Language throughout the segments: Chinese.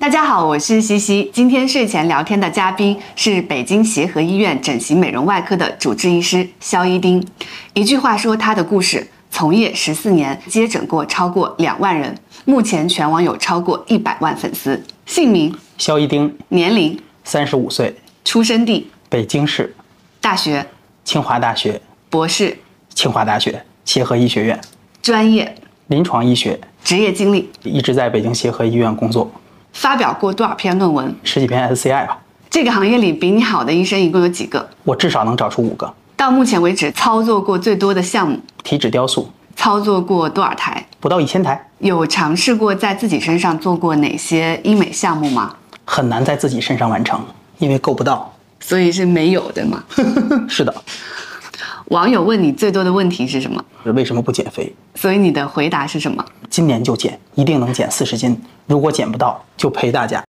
大家好，我是西西。今天睡前聊天的嘉宾是北京协和医院整形美容外科的主治医师肖一丁。一句话说他的故事：从业十四年，接诊过超过两万人，目前全网有超过一百万粉丝。姓名：肖一丁，年龄：三十五岁，出生地：北京市，大学：清华大学，博士：清华大学。协和医学院，专业：临床医学，职业经历：一直在北京协和医院工作，发表过多少篇论文？十几篇 SCI 吧，这个行业里比你好的医生一共有几个？我至少能找出五个。到目前为止，操作过最多的项目，体脂雕塑操作过多少台？不到一千台，有尝试过在自己身上做过哪些医美项目吗？很难在自己身上完成，因为够不到。所以是没有的嘛？是的，网友问你最多的问题是什么？为什么不减肥？所以你的回答是什么？今年就减，一定能减四十斤。如果减不到，就陪大家。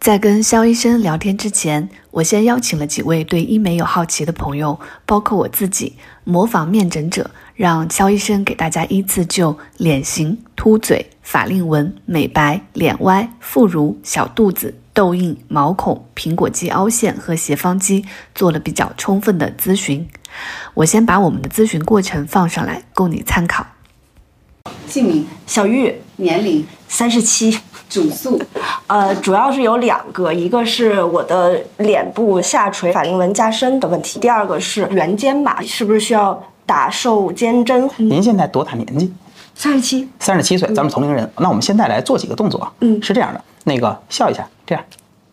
在跟肖医生聊天之前，我先邀请了几位对医美有好奇的朋友，包括我自己，模仿面诊者，让肖医生给大家依次就脸型、凸嘴、法令纹、美白、脸歪、副乳、小肚子、痘印、毛孔、苹果肌凹陷和斜方肌做了比较充分的咨询。我先把我们的咨询过程放上来，供你参考。姓名、小玉，年龄、三十七，主诉、呃，主要是有两个，一个是我的脸部下垂法令纹加深的问题，第二个是圆肩吧，是不是需要打瘦肩针？您现在多大年纪？三十七，三十七岁，咱们同龄人。那我们现在来做几个动作啊？嗯是这样的，那个笑一下，这样，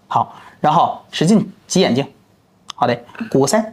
好，然后使劲挤眼睛，好的，鼓个腮。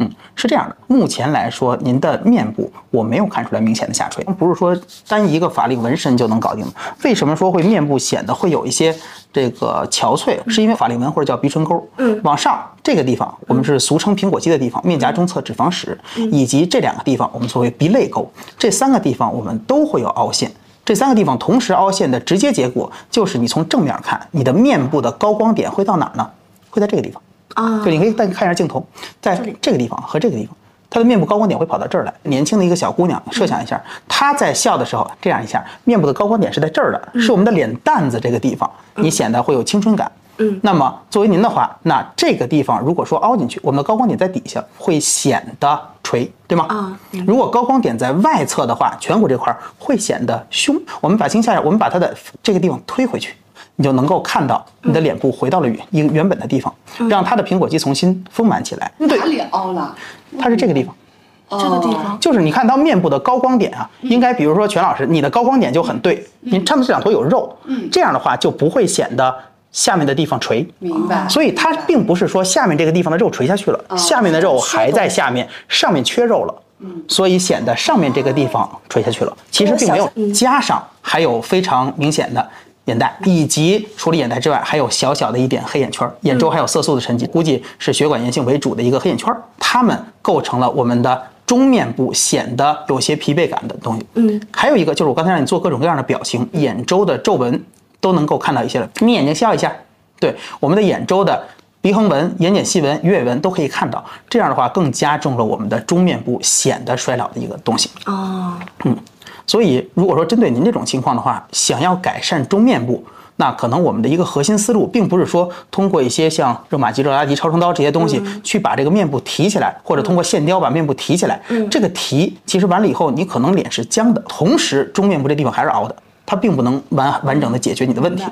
嗯，是这样的。目前来说，您的面部我没有看出来明显的下垂，不是说单一个法令纹身就能搞定的。为什么说会面部显得会有一些这个憔悴？是因为法令纹或者叫鼻唇沟，嗯往上这个地方我们是俗称苹果肌的地方，面颊中侧脂肪室，以及这两个地方我们所谓鼻泪沟，这三个地方我们都会有凹陷。这三个地方同时凹陷的直接结果就是你从正面看，你的面部的高光点会到哪儿呢？会在这个地方。啊就，你可以再看一下镜头，在这个地方和这个地方，她的面部高光点会跑到这儿来。年轻的一个小姑娘，设想一下，她在笑的时候这样一下，面部的高光点是在这儿的，是我们的脸蛋子这个地方，你显得会有青春感。嗯那么作为您的话，那这个地方如果说凹进去，我们的高光点在底下，会显得垂，对吗？啊明如果高光点在外侧的话，颧骨这块儿会显得凶。我们把镜下来，我们把它的这个地方推回去，你就能够看到你的脸部回到了原原本的地方，让它的苹果肌重新丰满起来。对哪，里凹了？它是这个地方。这个地方就是你看到面部的高光点啊，应该比如说全老师，你的高光点就很对，你上面这两坨有肉，这样的话就不会显得下面的地方垂。明白。所以它并不是说下面这个地方的肉垂下去了，下面的肉还在下面，上面缺肉了。所以显得上面这个地方垂下去了，其实并没有。加上还有非常明显的眼袋，以及除了眼袋之外，还有小小的一点黑眼圈儿，眼周还有色素的沉积，估计是血管炎性为主的一个黑眼圈儿，它们构成了我们的中面部显得有些疲惫感的东西。嗯，还有一个就是我刚才让你做各种各样的表情，眼周的皱纹都能够看到一些了。眯眼睛笑一下，对我们的眼周的鼻横纹、眼睑细纹、鱼尾纹都可以看到。这样的话，更加重了我们的中面部显得衰老的一个东西。哦，所以，如果说针对您这种情况的话，想要改善中面部，那可能我们的一个核心思路，并不是说通过一些像热玛吉、热拉吉、超声刀这些东西去把这个面部提起来，或者通过线雕把面部提起来。这个提其实完了以后，你可能脸是僵的，同时中面部这地方还是凹的，它并不能完完整的解决你的问题。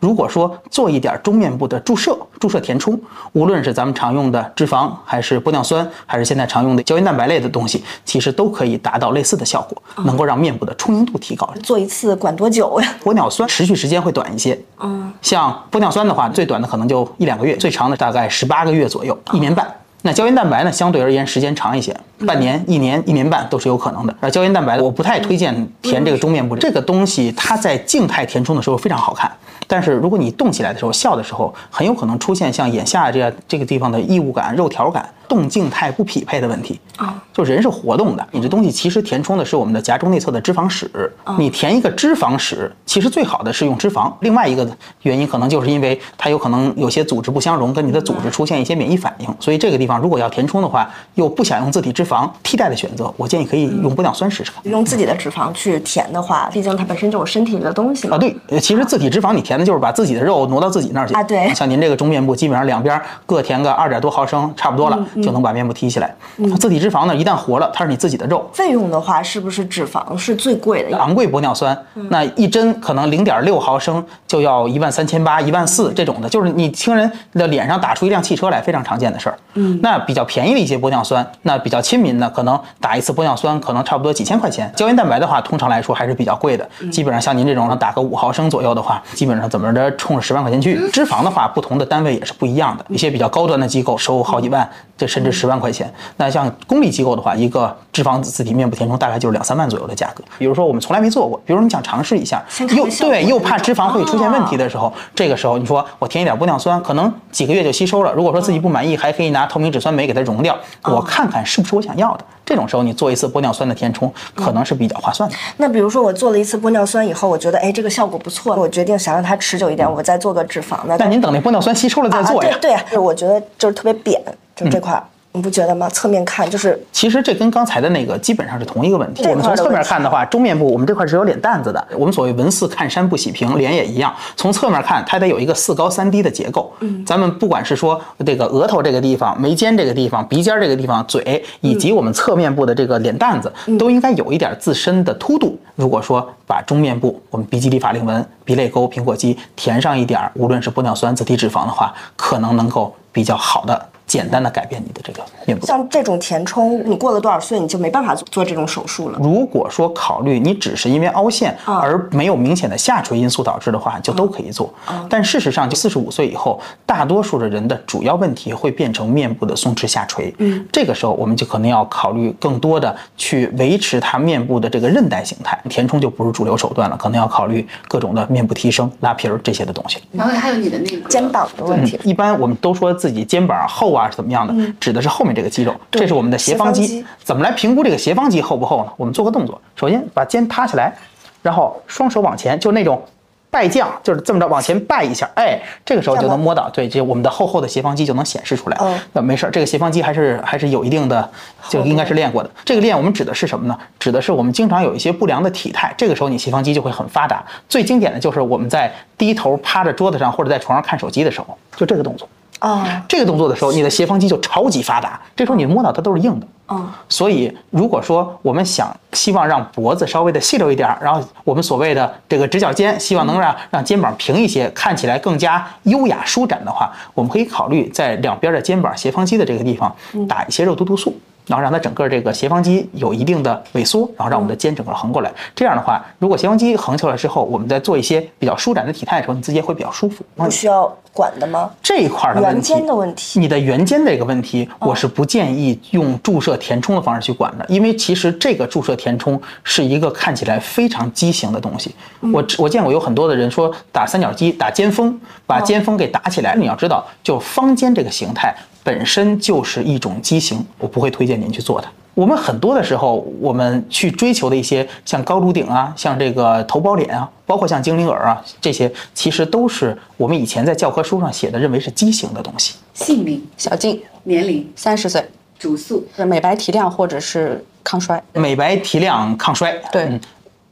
如果说做一点中面部的注射、注射填充，无论是咱们常用的脂肪，还是玻尿酸，还是现在常用的胶原蛋白类的东西，其实都可以达到类似的效果，能够让面部的充盈度提高。做一次管多久呀？玻尿酸持续时间会短一些，嗯，像玻尿酸的话，最短的可能就一两个月，最长的大概十八个月左右，一年半。那胶原蛋白呢，相对而言时间长一些，半年、一年、一年半都是有可能的。而胶原蛋白，我不太推荐填这个中面部，这个东西它在静态填充的时候非常好看，但是如果你动起来的时候、笑的时候，很有可能出现像眼下这样这个地方的异物感、肉条感、动静态不匹配的问题。啊，就人是活动的，你这东西其实填充的是我们的颊中内侧的脂肪室。你填一个脂肪室，其实最好的是用脂肪。另外一个原因可能就是因为它有可能有些组织不相容，跟你的组织出现一些免疫反应，所以这个地方如果要填充的话，又不想用自体脂肪，肪替代的选择，我建议可以用玻尿酸试试看。用自己的脂肪去填的话，毕竟它本身就有身体里的东西嘛。啊，对，呃其实自体脂肪你填的就是把自己的肉挪到自己那儿去啊对像您这个中面部，基本上两边各填个二点多毫升，差不多了，嗯就能把面部提起来。自体脂肪呢，一旦活了，它是你自己的肉，费用的话，是不是脂肪是最贵的？昂贵玻尿酸，那一针可能零点六毫升就要一万三千八、一万四这种的，就是你听人的脸上打出一辆汽车来，非常常见的事儿。嗯，那比较便宜的一些玻尿酸，那比较亲民呢，可能打一次玻尿酸可能差不多几千块钱。胶原蛋白的话，通常来说还是比较贵的，基本上像您这种打个五毫升左右的话，基本上怎么着冲着十万块钱去。脂肪的话，不同的单位也是不一样的，一些比较高端的机构收好几万，这甚至十万块钱。那像公立机构的话，一个脂肪自体面部填充大概就是两三万左右的价格。比如说我们从来没做过，比如说你想尝试一下又对又怕脂肪会出现问题的时候，这个时候你说我填一点玻尿酸，可能几个月就吸收了。如果说自己不满意，还可以拿透明质酸酶给它溶掉，我看看是不是我想要的。这种时候你做一次玻尿酸的填充，可能是比较划算的。那比如说我做了一次玻尿酸以后，我觉得哎这个效果不错，我决定想让它持久一点，我再做个脂肪。的那您等那玻尿酸吸收了再做呀啊。对对，我觉得就是特别扁，就这块儿，你不觉得吗？侧面看就是其实这跟刚才的那个基本上是同一个问题。我们从侧面看的话，中面部我们这块是有脸蛋子的。我们所谓文似看山不喜平，脸也一样。从侧面看，它得有一个四高三低的结构。嗯，咱们不管是说这个额头这个地方、眉间这个地方、鼻尖这个地方、嘴，以及我们侧面部的这个脸蛋子，都应该有一点自身的凸度。如果说把中面部我们鼻基底法令纹、鼻泪沟、苹果肌填上一点儿，无论是玻尿酸、自体脂肪的话，可能能够比较好的、简单的改变你的这个面部。像这种填充，你过了多少岁你就没办法做做这种手术了。如果说考虑你只是因为凹陷而没有明显的下垂因素导致的话，就都可以做。但事实上，就四十五岁以后，大多数的人的主要问题会变成面部的松弛下垂。嗯，这个时候我们就可能要考虑更多的去维持他面部的这个韧带形态，填充就不是主流手段了，可能要考虑各种的面部提升、拉皮儿这些的东西。然后还有你的那个肩膀的问题，一般我们都说自己肩膀厚啊是怎么样的，指的是后面这个肌肉，这是我们的斜方肌。怎么来评估这个斜方肌厚不厚呢？我们做个动作，首先把肩塌下来，然后双手往前，就那种。拜将就是这么着往前拜一下，哎，这个时候就能摸到，对，这我们的厚厚的斜方肌就能显示出来。嗯那没事儿，这个斜方肌还是还是有一定的，就应该是练过的。这个练我们指的是什么呢？指的是我们经常有一些不良的体态，这个时候你斜方肌就会很发达。最经典的就是我们在低头趴在桌子上或者在床上看手机的时候，就这个动作。哦，这个动作的时候，你的斜方肌就超级发达，这时候你摸到它都是硬的。嗯，所以如果说我们想希望让脖子稍微的细溜一点儿，然后我们所谓的这个直角肩，希望能让让肩膀平一些，看起来更加优雅舒展的话，我们可以考虑在两边的肩膀斜方肌的这个地方打一些肉毒毒素。然后让它整个这个斜方肌有一定的萎缩，然后让我们的肩整个横过来。这样的话，如果斜方肌横起来之后，我们在做一些比较舒展的体态的时候，你自己也会比较舒服。不需要管的吗？这一块儿的问题，圆肩的问题你的圆肩这个问题，我是不建议用注射填充的方式去管的，因为其实这个注射填充是一个看起来非常畸形的东西。我我见过有很多的人说打三角肌、打肩峰，把肩峰给打起来。你要知道，就方肩这个形态本身就是一种畸形，我不会推荐您去做的。我们很多的时候，我们去追求的一些像高颅顶啊，像这个头包脸啊，包括像精灵耳啊，这些其实都是我们以前在教科书上写的，认为是畸形的东西。姓名、小静，年龄、三十岁，主诉。是美白提亮或者是抗衰。美白提亮抗衰。对嗯，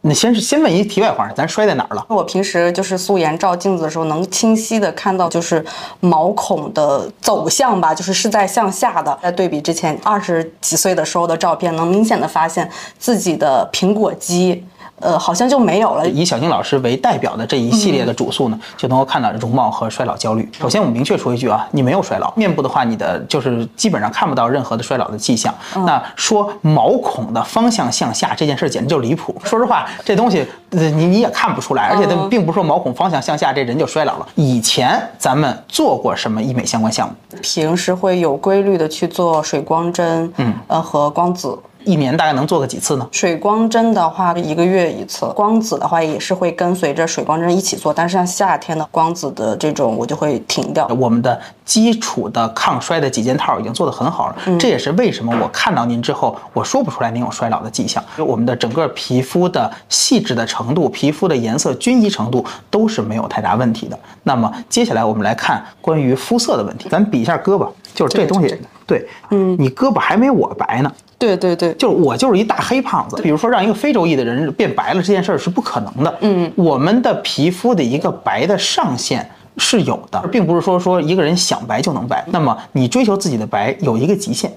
那先是先问一题外话，咱摔在哪儿了？我平时就是素颜照镜子的时候，能清晰的看到就是毛孔的走向吧，就是是在向下的。在对比之前二十几岁的时候的照片，能明显的发现自己的苹果肌，呃，好像就没有了。以小静老师为代表的这一系列的主诉呢，就能够看到容貌和衰老焦虑。首先，我们明确说一句啊，你没有衰老，面部的话，你的就是基本上看不到任何的衰老的迹象。那说毛孔的方向向下这件事简直就离谱。说实话，这东西呃你你也看不出来，而且它并不是说毛孔方向向下这人就衰老了。以前咱们做过什么医美相关项目？平时会有规律的去做水光针，嗯，呃和光子。一年大概能做个几次呢？水光针的话，一个月一次；光子的话，也是会跟随着水光针一起做。但是像夏天的光子的这种，我就会停掉。我们的基础的抗衰的几件套已经做得很好了，这也是为什么我看到您之后，我说不出来您有衰老的迹象。我们的整个皮肤的细致的程度、皮肤的颜色均一程度都是没有太大问题的。那么接下来我们来看关于肤色的问题，咱比一下胳膊，就是这东西，对，嗯，你胳膊还没我白呢。对对对，就是我就是一大黑胖子。比如说让一个非洲裔的人变白了这件事儿是不可能的。嗯，我们的皮肤的一个白的上限是有的，并不是说说一个人想白就能白。那么你追求自己的白有一个极限。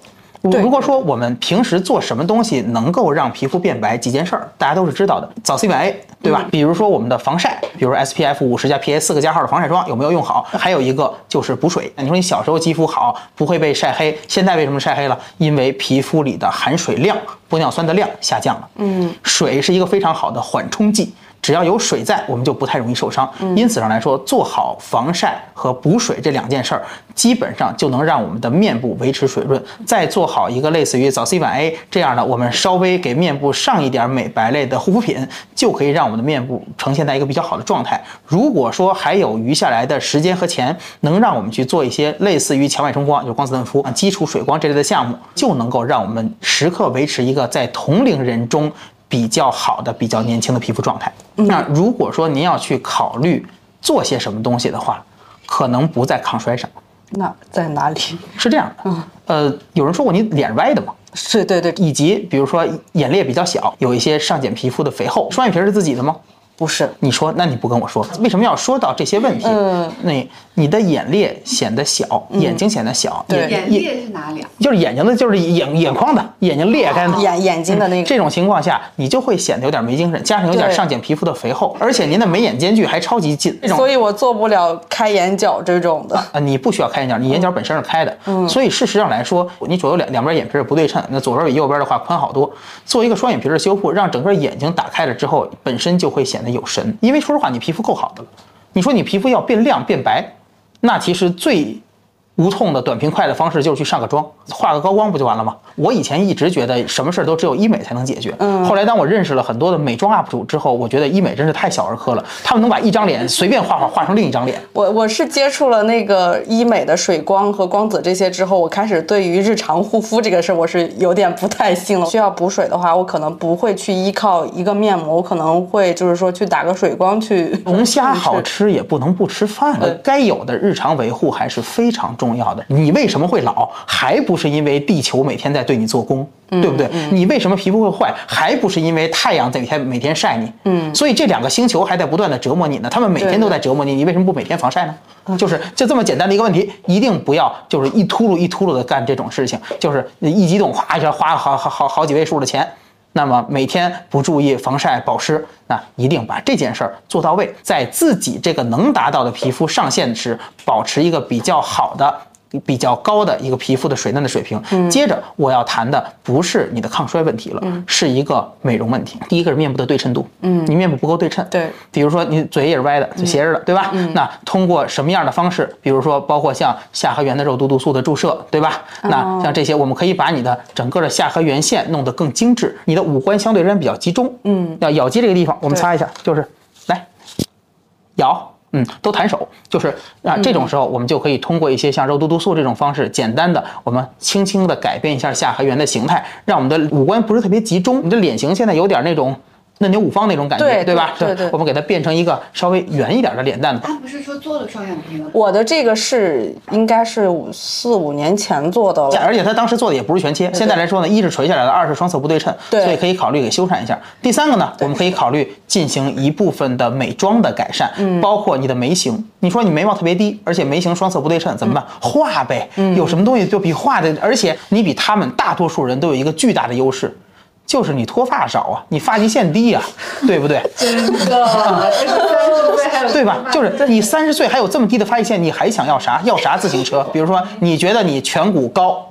对如果说我们平时做什么东西能够让皮肤变白，几件事儿大家都是知道的，早 C 晚 A，对吧？比如说我们的防晒，比如 SPF 五十加 PA 四个加号的防晒霜有没有用好？还有一个就是补水。你说你小时候肌肤好，不会被晒黑，现在为什么晒黑了？因为皮肤里的含水量、玻尿酸的量下降了。嗯，水是一个非常好的缓冲剂。只要有水在，我们就不太容易受伤。因此上来说，做好防晒和补水这两件事儿，基本上就能让我们的面部维持水润。再做好一个类似于早 C 晚 A 这样的，我们稍微给面部上一点美白类的护肤品，就可以让我们的面部呈现在一个比较好的状态。如果说还有余下来的时间和钱，能让我们去做一些类似于强脉冲光，就是光子嫩肤、基础水光这类的项目，就能够让我们时刻维持一个在同龄人中。比较好的、比较年轻的皮肤状态。那如果说您要去考虑做些什么东西的话，可能不在抗衰上，那在哪里？是这样的。呃，有人说过你脸歪的嘛，是对对，以及比如说眼裂比较小，有一些上睑皮肤的肥厚，双眼皮是自己的吗？不是，你说，那你不跟我说，为什么要说到这些问题？嗯，那你的眼裂显得小，眼睛显得小，对眼裂是哪里啊？就是眼睛的，就是眼眼眶的，眼睛裂开的，眼眼睛的那个。这种情况下，你就会显得有点没精神，加上有点对上睑皮肤的肥厚，而且您的眉眼间距还超级近，这种所以我做不了开眼角这种的。啊，你不需要开眼角，你眼角本身是开的，嗯，所以事实上来说，你左右两两边眼皮是不对称，那左边比右边的话宽好多。做一个双眼皮的修复，让整个眼睛打开了之后，本身就会显得有神。因为说实话，你皮肤够好的了，你说你皮肤要变亮变白，那其实最无痛的短平快的方式就是去上个妆，化个高光不就完了吗？我以前一直觉得什么事儿都只有医美才能解决，嗯，后来当我认识了很多的美妆 UP 主之后，我觉得医美真是太小儿科了，他们能把一张脸随便画画画成另一张脸。我我是接触了那个医美的水光和光子这些之后，我开始对于日常护肤这个事儿，我是有点不太信了。需要补水的话，我可能不会去依靠一个面膜，我可能会就是说去打个水光去。龙虾好吃也不能不吃饭，呃该有的日常维护还是非常重要的。你为什么会老，还不是因为地球每天在对你做工，对不对？你为什么皮肤会坏，还不是因为太阳在每天每天晒你？嗯，所以这两个星球还在不断的折磨你呢，他们每天都在折磨你，你为什么不每天防晒呢？就是就这么简单的一个问题，一定不要就是一秃噜一秃噜的干这种事情，就是一激动哗一下花好好好好几位数的钱。那么每天不注意防晒保湿，那一定把这件事儿做到位，在自己这个能达到的皮肤上限时，保持一个比较好的。比较高的一个皮肤的水嫩的水平。接着我要谈的不是你的抗衰问题了，是一个美容问题。第一个是面部的对称度，嗯，你面部不够对称，对，比如说你嘴也是歪的，就斜着的，对吧？那通过什么样的方式？比如说包括像下颌缘的肉毒毒素的注射，对吧？那像这些，我们可以把你的整个的下颌缘线弄得更精致，你的五官相对而言比较集中，嗯，要咬肌这个地方，我们擦一下，就是来咬。嗯，都弹手，就是啊，这种时候我们就可以通过一些像肉毒毒素这种方式，简单的我们轻轻的改变一下下颌缘的形态，让我们的五官不是特别集中。你的脸型现在有点那种嫩牛五方那种感觉，对对吧？对对我们给它变成一个稍微圆一点的脸蛋子。他不是说做了双眼皮吗？我的这个是应该是五四五年前做的了。而且他当时做的也不是全切，现在来说呢，一是垂下来的，二是双侧不对称，对所以可以考虑给修缮一下。第三个呢，我们可以考虑进行一部分的美妆的改善，嗯包括你的眉形。你说你眉毛特别低，而且眉形双侧不对称，怎么办？画呗，嗯有什么东西就比画的，而且你比他们大多数人都有一个巨大的优势。就是你脱发少啊，你发际线低啊，对不对？真的，这个三十岁还有对吧？就是你三十岁还有这么低的发际线，你还想要啥？要啥自行车？比如说，你觉得你颧骨高，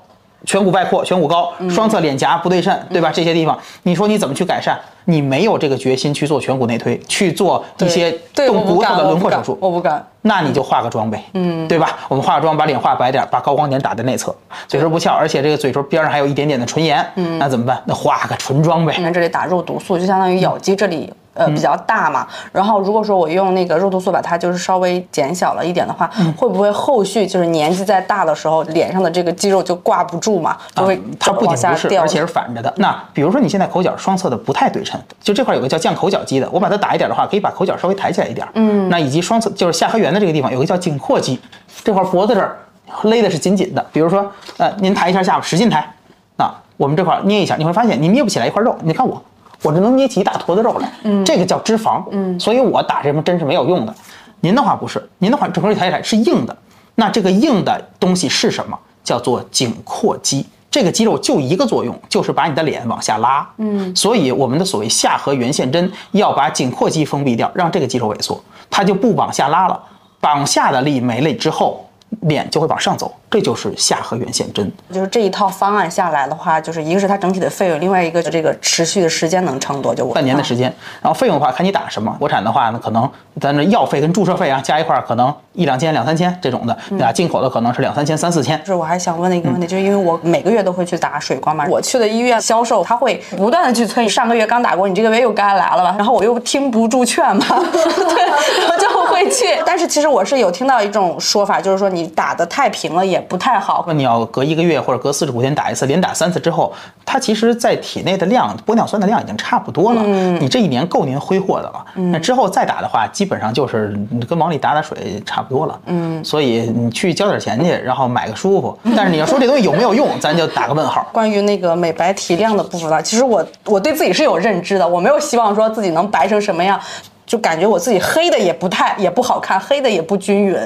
颧骨外扩，颧骨高，双侧脸颊不对称，对吧？这些地方，你说你怎么去改善？你没有这个决心去做颧骨内推，去做一些动骨头的轮廓手术，我不敢。那你就化个妆呗，嗯，对吧？我们化个妆，把脸化白点，把高光点打在内侧，嘴唇不翘，而且这个嘴唇边上还有一点点的唇炎，嗯，那怎么办？那化个唇妆呗。你看这里打肉毒素，就相当于咬肌这里。呃，比较大嘛，然后如果说我用那个肉毒素把它就是稍微减小了一点的话，会不会后续就是年纪再大的时候，脸上的这个肌肉就挂不住嘛，就会啊它不仅不是，掉？而且是反着的。那比如说你现在口角双侧的不太对称，就这块有个叫降口角肌的，我把它打一点的话，可以把口角稍微抬起来一点。嗯，那以及双侧就是下颌缘的这个地方有个叫颈阔肌，这块脖子这儿勒的是紧紧的。比如说，呃，您抬一下下巴，使劲抬，那我们这块捏一下，你会发现你捏不起来一块肉。你看我，我这能捏起一大坨子肉来，嗯，这个叫脂肪，嗯，所以我打这么针是没有用的。您的话不是，您的话整个一抬起来是硬的，那这个硬的东西是什么？叫做颈阔肌。这个肌肉就一个作用，就是把你的脸往下拉。嗯，所以我们的所谓下颌缘线针要把颈阔肌封闭掉，让这个肌肉萎缩，它就不往下拉了。往下的力没了之后，脸就会往上走。这就是下颌缘线针，就是这一套方案下来的话，就是一个是它整体的费用，另外一个这个持续的时间能撑多久？半年的时间。然后费用的话，看你打什么。国产的话呢，可能咱这药费跟注射费啊加一块儿，可能一两千、两三千这种的，对吧？进口的可能是两三千、三四千。就是我还想问的一个问题，就是因为我每个月都会去打水光嘛，我去的医院销售他会不断的去催，上个月刚打过，你这个月又该来了吧？然后我又听不住劝嘛，对，我就会去。但是其实我是有听到一种说法，就是说你打的太平了也不太好。那你要隔一个月或者隔四十五天打一次，连打三次之后，它其实在体内的量，玻尿酸的量已经差不多了。嗯，你这一年够您挥霍的了。嗯，那之后再打的话，基本上就是跟往里打打水差不多了。嗯，所以你去交点钱去，然后买个舒服。但是你要说这东西有没有用，咱就打个问号。关于那个美白提亮的部分呢，其实我我对自己是有认知的，我没有希望说自己能白成什么样，就感觉我自己黑的也不太也不好看，黑的也不均匀。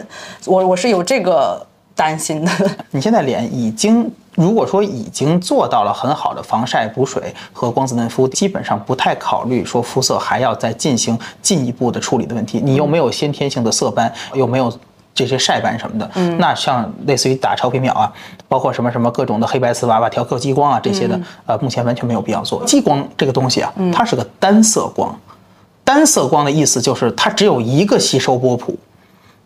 我我是有这个。担心的，你现在脸已经，如果说已经做到了很好的防晒、补水和光子嫩肤，基本上不太考虑说肤色还要再进行进一步的处理的问题。你又没有先天性的色斑，又没有这些晒斑什么的，嗯，那像类似于打超皮秒啊，包括什么什么各种的黑白瓷娃娃、调克激光啊这些的，呃，目前完全没有必要做。激光这个东西啊，它是个单色光，单色光的意思就是它只有一个吸收波谱。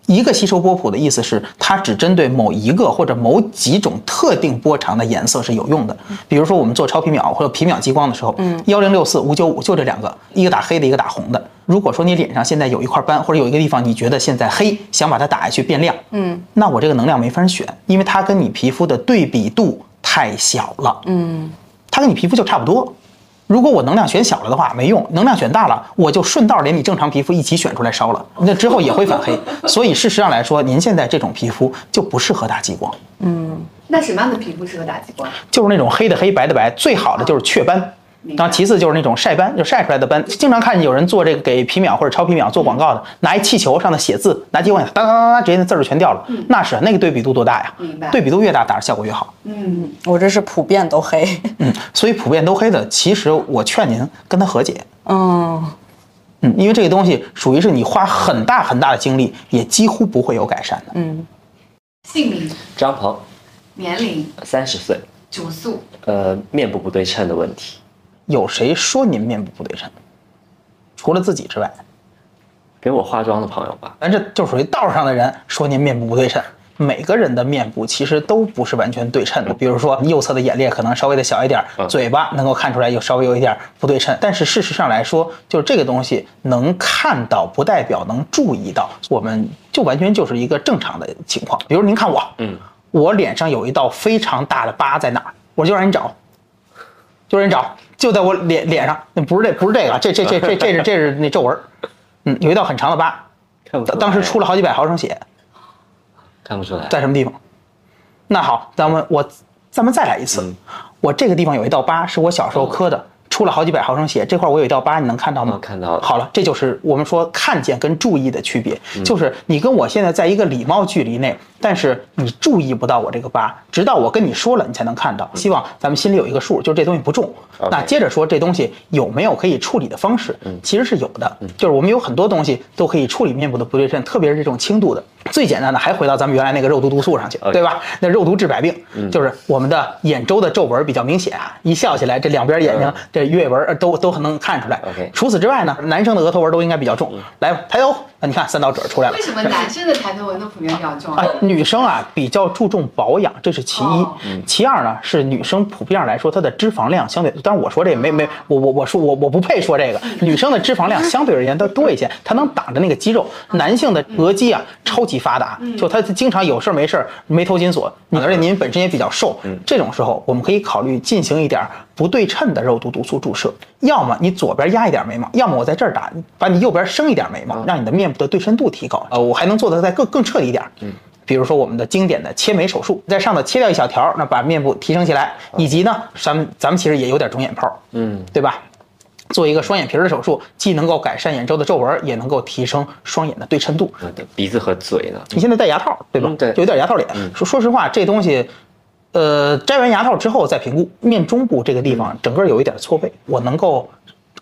一个吸收波谱的意思是，它只针对某一个或者某几种特定波长的颜色是有用的。比如说，我们做超皮秒或者皮秒激光的时候，嗯，幺零六四五九五就这两个，一个打黑的，一个打红的。如果说你脸上现在有一块斑，或者有一个地方你觉得现在黑，想把它打下去变亮，嗯，那我这个能量没法选，因为它跟你皮肤的对比度太小了，嗯，它跟你皮肤就差不多。如果我能量选小了的话，没用；能量选大了，我就顺道连你正常皮肤一起选出来烧了，那之后也会反黑。所以事实上来说，您现在这种皮肤就不适合打激光。嗯，那什么样的皮肤适合打激光？就是那种黑的黑白的白，最好的就是雀斑。然后其次就是那种晒斑，就晒出来的斑，经常看见有人做这个给皮秒或者超皮秒做广告的，拿一气球上的写字，拿激光当当当当，直接那字儿全掉了。那是那个对比度多大呀？明白。对比度越大，打的效果越好。嗯，我这是普遍都黑。嗯，所以普遍都黑的，其实我劝您跟他和解。嗯嗯，因为这个东西属于是你花很大很大的精力，也几乎不会有改善的。嗯。姓名：张鹏。年龄：三十岁。主诉：呃，面部不对称的问题。有谁说您面部不对称？除了自己之外，给我化妆的朋友吧。咱这就属于道上的人说您面部不对称。每个人的面部其实都不是完全对称的。比如说右侧的眼裂可能稍微的小一点，嘴巴能够看出来有稍微有一点不对称。但是事实上来说，就是这个东西能看到不代表能注意到，我们就完全就是一个正常的情况。比如您看我，嗯，我脸上有一道非常大的疤在哪儿，我就让你找，就让你找。就在我脸脸上，那不是这，不是这个，这这这这这是这是那皱纹，嗯，有一道很长的疤，当时出了好几百毫升血，看不出来。在什么地方。那好，咱们我咱们再来一次，我这个地方有一道疤，是我小时候磕的。出了好几百毫升血，这块我有一道疤，你能看到吗？看到了。好了，这就是我们说看见跟注意的区别，就是你跟我现在在一个礼貌距离内，但是你注意不到我这个疤，直到我跟你说了，你才能看到。希望咱们心里有一个数，就是这东西不重。那接着说这东西有没有可以处理的方式？其实是有的，就是我们有很多东西都可以处理面部的不对称，特别是这种轻度的。最简单的还回到咱们原来那个肉毒毒素上去，对吧？那肉毒治百病，就是我们的眼周的皱纹比较明显啊，一笑起来这两边眼睛这月纹都都能看出来。除此之外呢，男生的额头纹都应该比较重。来吧，抬头。啊，你看三道褶出来了。为什么男生的抬头纹都普遍比较重啊？女生啊比较注重保养，这是其一。其二呢是女生普遍上来说，她的脂肪量相对，当然我说这没没，我我我说我我不配说这个。女生的脂肪量相对而言都多一些，它能挡着那个肌肉。男性的额肌啊超级发达，就他经常有事没事眉头紧锁。而且您本身也比较瘦，这种时候我们可以考虑进行一点。不对称的肉毒毒素注射，要么你左边压一点眉毛，要么我在这儿打，把你右边升一点眉毛，让你的面部的对称度提高。呃，我还能做的再更更彻底一点，嗯，比如说我们的经典的切眉手术，在上头切掉一小条，那把面部提升起来，以及呢，咱们咱们其实也有点肿眼泡，嗯，对吧？做一个双眼皮的手术，既能够改善眼周的皱纹，也能够提升双眼的对称度。那鼻子和嘴呢？你现在戴牙套，对吧？嗯对就有点牙套脸。说说实话，这东西，呃，摘完牙套之后再评估，面中部这个地方整个有一点错位，我能够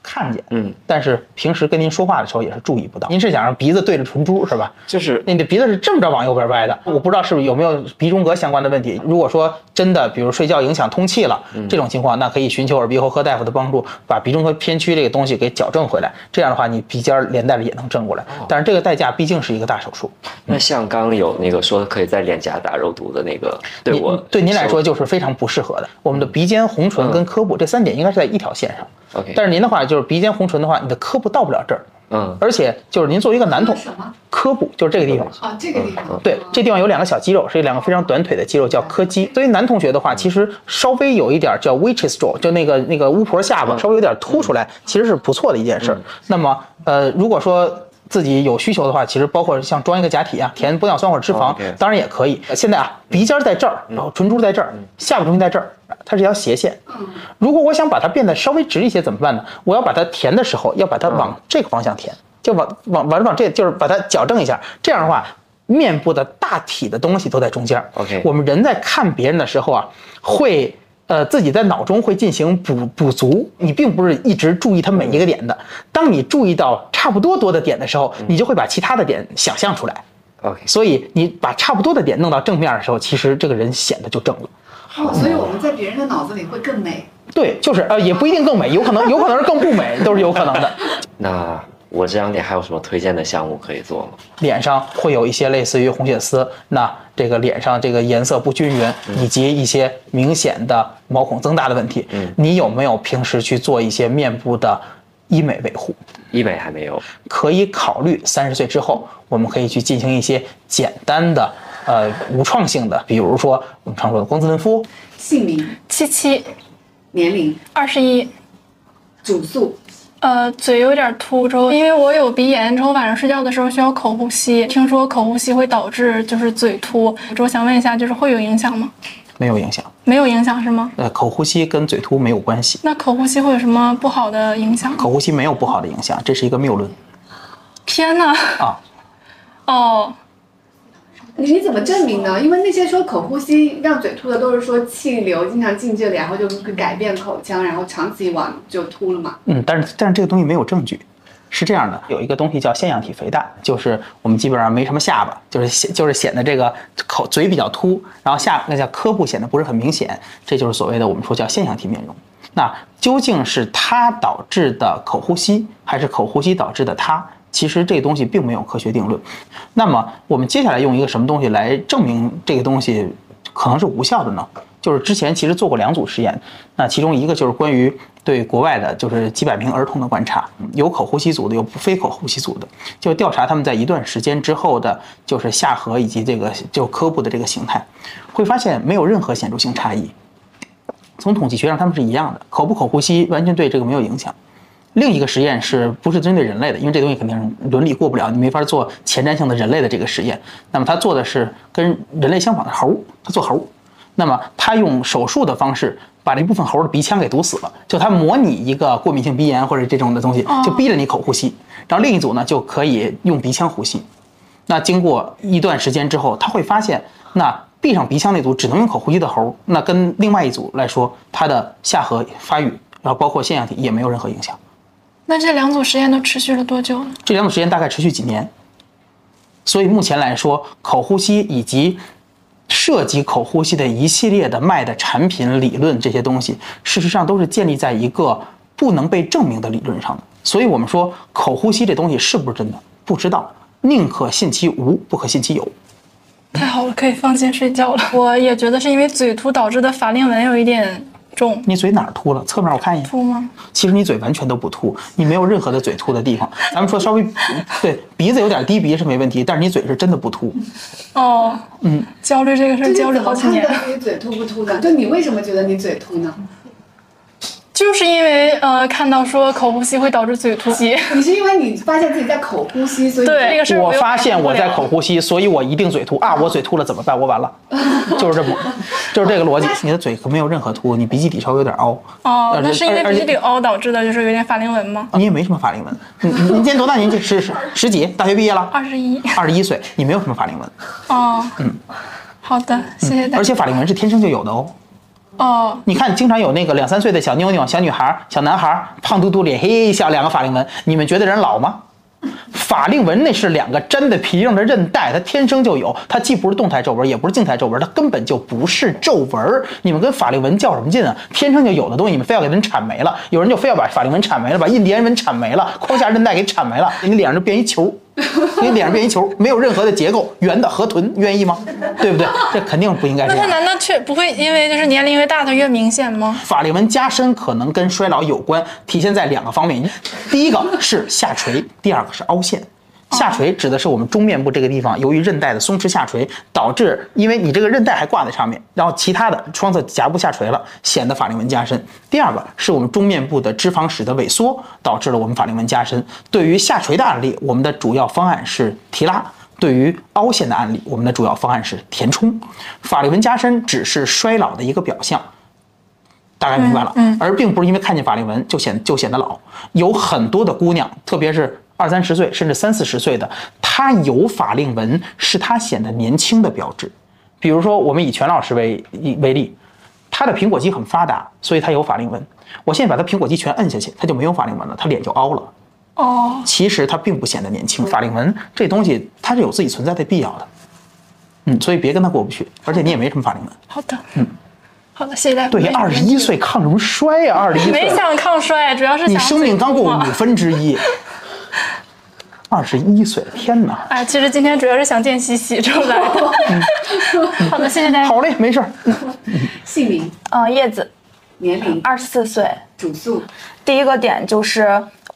看见，嗯，但是平时跟您说话的时候也是注意不到。您是想让鼻子对着唇珠是吧？就是你的鼻子是这么着往右边歪的，我不知道是不是有没有鼻中隔相关的问题。如果说真的，比如睡觉影响通气了，这种情况，那可以寻求耳鼻喉科大夫的帮助，把鼻中隔偏曲这个东西给矫正回来。这样的话，你鼻尖连带着也能正过来。但是这个代价毕竟是一个大手术，那像刚刚有那个说可以在脸颊打肉毒的那个，对我对您来说就是非常不适合的。我们的鼻尖、红唇跟科部这三点应该是在一条线上。OK，但是您的话就是鼻尖、红唇的话，你的科部到不了这儿，嗯而且就是您作为一个男同，什么？颏部就是这个地方。啊，这个地方。对，这地方有两个小肌肉，是两个非常短腿的肌肉，叫柯肌。作为男同学的话，其实稍微有一点叫 witch's jaw，就那个那个巫婆下巴稍微有点凸出来，其实是不错的一件事儿。那么，呃，如果说自己有需求的话，其实包括像装一个假体啊，填玻尿酸或者脂肪当然也可以。呃现在啊，鼻尖儿在这儿，然后唇珠在这儿，下巴中心在这儿，它是一条斜线。如果我想把它变得稍微直一些，怎么办呢？我要把它填的时候，要把它往这个方向填，就往往往往这，就是把它矫正一下。这样的话，面部的大体的东西都在中间。OK 我们人在看别人的时候啊，会。呃，自己在脑中会进行补补足，你并不是一直注意它每一个点的。当你注意到差不多多的点的时候，你就会把其他的点想象出来。OK，所以你把差不多的点弄到正面的时候，其实这个人显得就正了。哦，所以我们在别人的脑子里会更美。对，就是呃，也不一定更美，有可能有可能是更不美，都是有可能的。那我这张脸还有什么推荐的项目可以做吗？脸上会有一些类似于红血丝，那这个脸上这个颜色不均匀，以及一些明显的毛孔增大的问题，嗯。你有没有平时去做一些面部的医美维护？医美还没有，可以考虑三十岁之后，我们可以去进行一些简单的。呃，无创性的，比如说我们常说的光子嫩肤，姓名、七七。年龄、二十一，主诉、呃，嘴有点凸之后，因为我有鼻炎，之后晚上睡觉的时候需要口呼吸，听说口呼吸会导致就是嘴凸，我想问一下，就是会有影响吗？没有影响。没有影响是吗？呃，口呼吸跟嘴凸没有关系，那口呼吸会有什么不好的影响？口呼吸没有不好的影响，这是一个谬论天哪！啊。哦，你你怎么证明呢？因为那些说口呼吸让嘴凸的，都是说气流经常进这里，然后就改变口腔，然后长此以往就凸了嘛。嗯，但是但是这个东西没有证据，是这样的，有一个东西叫腺样体肥大，就是我们基本上没什么下巴，就是显就是显得这个口嘴比较凸，然后下那叫颏部显得不是很明显，这就是所谓的我们说叫腺样体面容。那究竟是它导致的口呼吸，还是口呼吸导致的它？其实这东西并没有科学定论。那么我们接下来用一个什么东西来证明这个东西可能是无效的呢？就是之前其实做过两组实验，那其中一个就是关于对国外的，就是几百名儿童的观察，有口呼吸组的，有非口呼吸组的，就调查他们在一段时间之后的，就是下颌以及这个就颏部的这个形态，会发现没有任何显著性差异。从统计学上，他们是一样的，口不口呼吸完全对这个没有影响。另一个实验是不是针对人类的？因为这东西肯定是伦理过不了，你没法做前瞻性的人类的这个实验。那么他做的是跟人类相仿的猴，他做猴。那么他用手术的方式把这部分猴的鼻腔给堵死了，就他模拟一个过敏性鼻炎或者这种的东西，就逼着你口呼吸。然后另一组呢就可以用鼻腔呼吸。那经过一段时间之后，他会发现，那闭上鼻腔那组只能用口呼吸的猴，那跟另外一组来说，它的下颌发育，然后包括腺样体也没有任何影响。那这两组实验都持续了多久呢？这两组实验大概持续几年，所以目前来说，口呼吸以及涉及口呼吸的一系列的卖的产品理论这些东西，事实上都是建立在一个不能被证明的理论上的。所以我们说口呼吸这东西是不是真的，不知道，宁可信其无，不可信其有。太好了，可以放心睡觉了。我也觉得是因为嘴凸导致的法令纹有一点重，你嘴哪儿凸了？侧面我看一眼。凸吗？其实你嘴完全都不凸，你没有任何的嘴凸的地方。咱们说稍微对鼻子有点低鼻是没问题，但是你嘴是真的不凸。哦，嗯，焦虑这个事儿焦虑好几年了。你嘴凸不凸的？就你为什么觉得你嘴凸呢？就是因为呃看到说口呼吸会导致嘴突吸，你是因为你发现自己在口呼吸，所以对这个事儿我又发现我在口呼吸，所以我一定嘴突啊！我嘴突了怎么办？我完了，就是这么，就是这个逻辑。你的嘴可没有任何突，你鼻基底稍微有点凹。哦那是因为鼻基底凹导致的，就是有点法令纹吗？你也没什么法令纹。你你你今年多大年纪？十十十几？大学毕业了？二十一。二十一岁，你没有什么法令纹，哦，嗯，好的，谢谢大家。而且法令纹是天生就有的哦。哦，你看，经常有那个两三岁的小妞妞、小女孩、小男孩，胖嘟嘟脸嘿笑，两个法令纹，你们觉得人老吗？法令纹那是两个真的皮硬的韧带，它天生就有，它既不是动态皱纹，也不是静态皱纹，它根本就不是皱纹。你们跟法令纹较什么劲啊？天生就有的东西，你们非要给人铲没了，有人就非要把法令纹铲没了，把印第安纹铲没了，框下韧带给铲没了，你脸上就变一球，你脸上变一球，没有任何的结构，圆的河豚，愿意吗？对不对？这肯定不应该这样。那他难道却不会因为就是年龄越大它越明显吗？法令纹加深可能跟衰老有关，体现在两个方面，第一个是下垂，第二个是凹陷。下垂指的是我们中面部这个地方，由于韧带的松弛下垂，导致因为你这个韧带还挂在上面，然后其他的双侧颊部下垂了，显得法令纹加深。第二个是我们中面部的脂肪室的萎缩，导致了我们法令纹加深。对于下垂的案例，我们的主要方案是提拉。对于凹陷的案例，我们的主要方案是填充。法令纹加深只是衰老的一个表象，大概明白了，嗯，而并不是因为看见法令纹就显就显得老。有很多的姑娘，特别是二三十岁甚至三四十岁的，他有法令纹是他显得年轻的标志。比如说，我们以全老师为为例，他的苹果肌很发达，所以他有法令纹。我现在把他苹果肌全摁下去，他就没有法令纹了，他脸就凹了。哦，其实他并不显得年轻。法令纹这东西它是有自己存在的必要的，嗯，所以别跟他过不去。而且你也没什么法令纹。好的，嗯，好的，谢谢大家。对，二十一岁抗什么衰呀、二十一岁，没想抗衰，主要是你生命刚过五分之一，二十一岁，天哪！哎，其实今天主要是想见西西出来的。好的，谢谢大家。好嘞，没事儿。姓名、嗯，叶子，年龄、二十四岁。主诉。第一个点就是，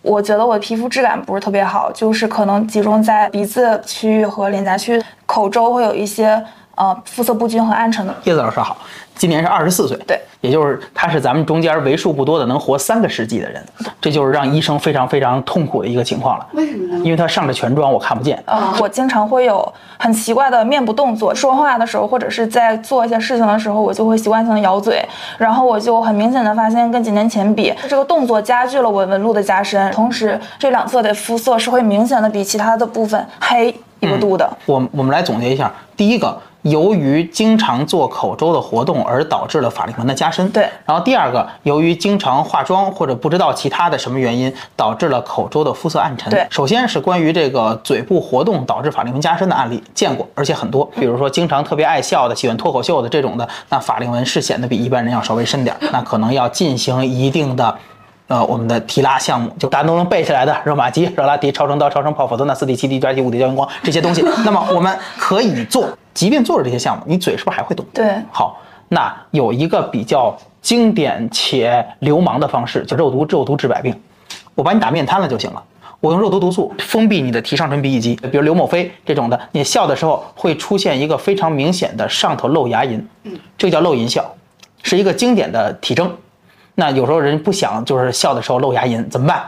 我觉得我的皮肤质感不是特别好，就是可能集中在鼻子区域和脸颊区，口周会有一些呃肤色不均和暗沉的。叶子老师好，今年是二十四岁，对，也就是他是咱们中间为数不多的能活三个世纪的人，这就是让医生非常非常痛苦的一个情况了。为什么呢？因为他上着全妆，我看不见。呃，我经常会有很奇怪的面部动作，说话的时候或者是在做一些事情的时候，我就会习惯性的咬嘴，然后我就很明显的发现，跟几年前比，这个动作加剧了我纹路的加深，同时这两侧的肤色是会明显的比其他的部分黑一个度的。我我们来总结一下，第一个，由于经常做口周的活动而导致了法令纹的加深。对然后第二个，由于经常化妆或者不知道其他的什么原因，导致了口周的肤色暗沉。对首先是关于这个嘴部活动导致法令纹加深的案例，见过，而且很多。比如说经常特别爱笑的、喜欢脱口秀的这种的，那法令纹是显得比一般人要稍微深点儿，那可能要进行一定的。呃，我们的提拉项目就大家都能背下来的热玛吉、热拉提、超声刀、超声炮、否则那四 D、七 D、抓肌、五 D 胶原光这些东西，那么我们可以做。即便做了这些项目，你嘴是不是还会动？对好，那有一个比较经典且流氓的方式，叫肉毒肉毒治百病。我把你打面瘫了就行了。我用肉毒毒素封闭你的提上唇鼻翼肌，比如刘某飞这种的，你笑的时候会出现一个非常明显的上头露牙龈，这个叫露龈笑，是一个经典的体征。那有时候人不想就是笑的时候露牙龈怎么办？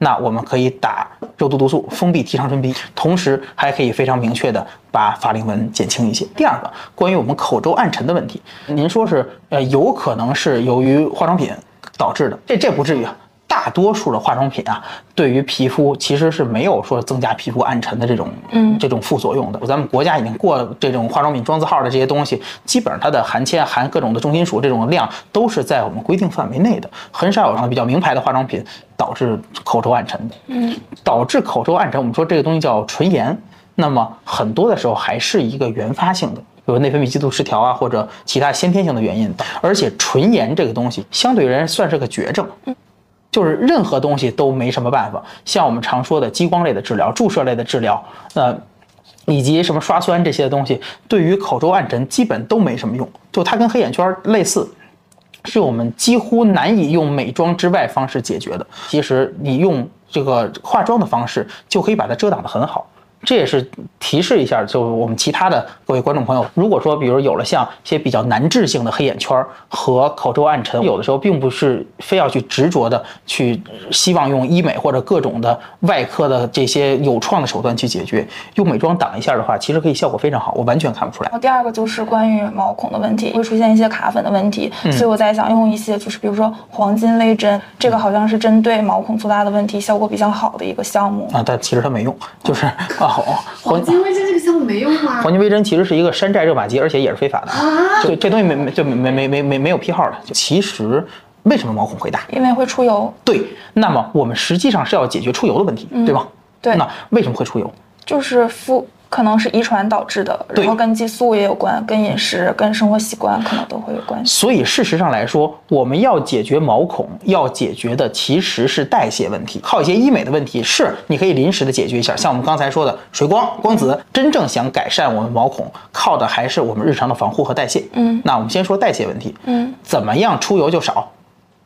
那我们可以打肉毒毒素封闭提上唇鼻，同时还可以非常明确的把法令纹减轻一些。第二个，关于我们口周暗沉的问题，您说是呃有可能是由于化妆品导致的，这这不至于啊。大多数的化妆品啊，对于皮肤其实是没有说增加皮肤暗沉的这种嗯这种副作用的。咱们国家已经过这种化妆品妆字号的这些东西，基本上它的含铅、含各种的重金属这种量都是在我们规定范围内的，很少有比较名牌的化妆品导致口周暗沉的。嗯，导致口周暗沉，我们说这个东西叫唇炎，那么很多的时候还是一个原发性的。比如内分泌激素失调啊，或者其他先天性的原因，而且唇炎这个东西相对人算是个绝症，就是任何东西都没什么办法。像我们常说的激光类的治疗、注射类的治疗，呃，以及什么刷酸这些东西，对于口周暗沉基本都没什么用。就它跟黑眼圈类似，是我们几乎难以用美妆之外方式解决的。其实你用这个化妆的方式就可以把它遮挡得很好。这也是提示一下，就我们其他的各位观众朋友，如果说比如有了像一些比较难治性的黑眼圈和口周暗沉，有的时候并不是非要去执着的去希望用医美或者各种的外科的这些有创的手段去解决，用美妆挡一下的话，其实可以效果非常好，我完全看不出来然。后第二个就是关于毛孔的问题，会出现一些卡粉的问题，所以我在想用一些就是比如说黄金微针，这个好像是针对毛孔粗大的问题效果比较好的一个项目。啊，但其实它没用，就是啊，黄黄金微针这个项目没用吗？黄金微针其实是一个山寨热玛吉，而且也是非法的啊。这这东西没没就没没没没没没有批号的。其实为什么毛孔会大？因为会出油，对，那么我们实际上是要解决出油的问题，对吧？对那为什么会出油？就是肤可能是遗传导致的，然后跟激素也有关，跟饮食、跟生活习惯可能都会有关系。所以事实上来说，我们要解决毛孔，要解决的其实是代谢问题。靠一些医美的问题，是你可以临时的解决一下，像我们刚才说的水光、光子。真正想改善我们毛孔，靠的还是我们日常的防护和代谢。嗯，那我们先说代谢问题。嗯，怎么样出油就少？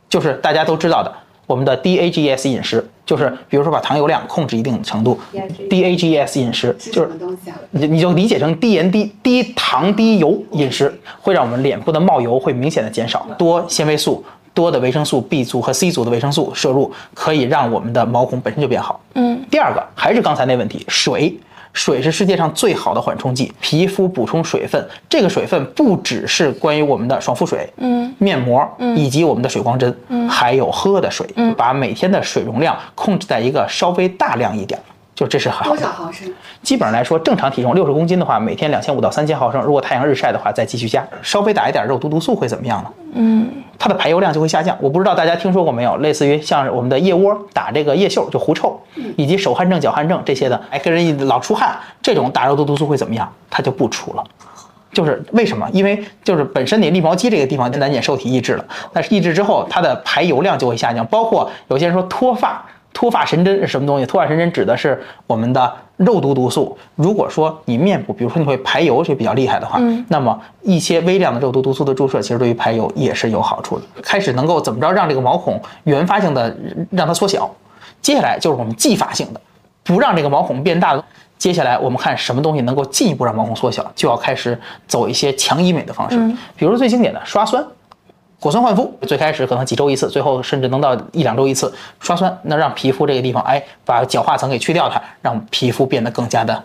就是大家都知道的，我们的 DAGS 饮食，就是比如说把糖油量控制一定程度。DAGS 饮食是什就是么东西啊？你你就理解成低盐低低糖低油饮食，会让我们脸部的冒油会明显的减少，多纤维素。多的维生素 B 族和 C 族的维生素摄入，可以让我们的毛孔本身就变好。嗯，第二个还是刚才那问题，水。水是世界上最好的缓冲剂，皮肤补充水分。这个水分不只是关于我们的爽肤水、嗯面膜，以及我们的水光针，嗯还有喝的水，把每天的水容量控制在一个稍微大量一点儿，就这是好多。少毫升？基本上来说，正常体重六十公斤的话，每天两千五到三千毫升。如果太阳日晒的话，再继续加。稍微打一点肉毒毒素会怎么样呢？嗯，它的排油量就会下降。我不知道大家听说过没有，类似于像我们的腋窝打这个腋袖就狐臭，以及手汗症、脚汗症这些的，哎，跟人一老出汗，这种打肉毒毒素会怎么样？它就不出了。就是为什么？因为就是本身你立毛肌这个地方难免受体抑制了，但是抑制之后，它的排油量就会下降。包括有些人说脱发，脱发神针是什么东西？脱发神针指的是我们的肉毒毒素。如果说你面部，比如说你会排油是比较厉害的话，那么一些微量的肉毒毒素的注射，其实对于排油也是有好处的。开始能够怎么着让这个毛孔原发性的让它缩小，接下来就是我们继发性的，不让这个毛孔变大。接下来我们看什么东西能够进一步让毛孔缩小，就要开始走一些强医美的方式，比如说最经典的刷酸。果酸焕肤，最开始可能几周一次，最后甚至能到一两周一次刷酸，那让皮肤这个地方，哎，把角化层给去掉它，让皮肤变得更加的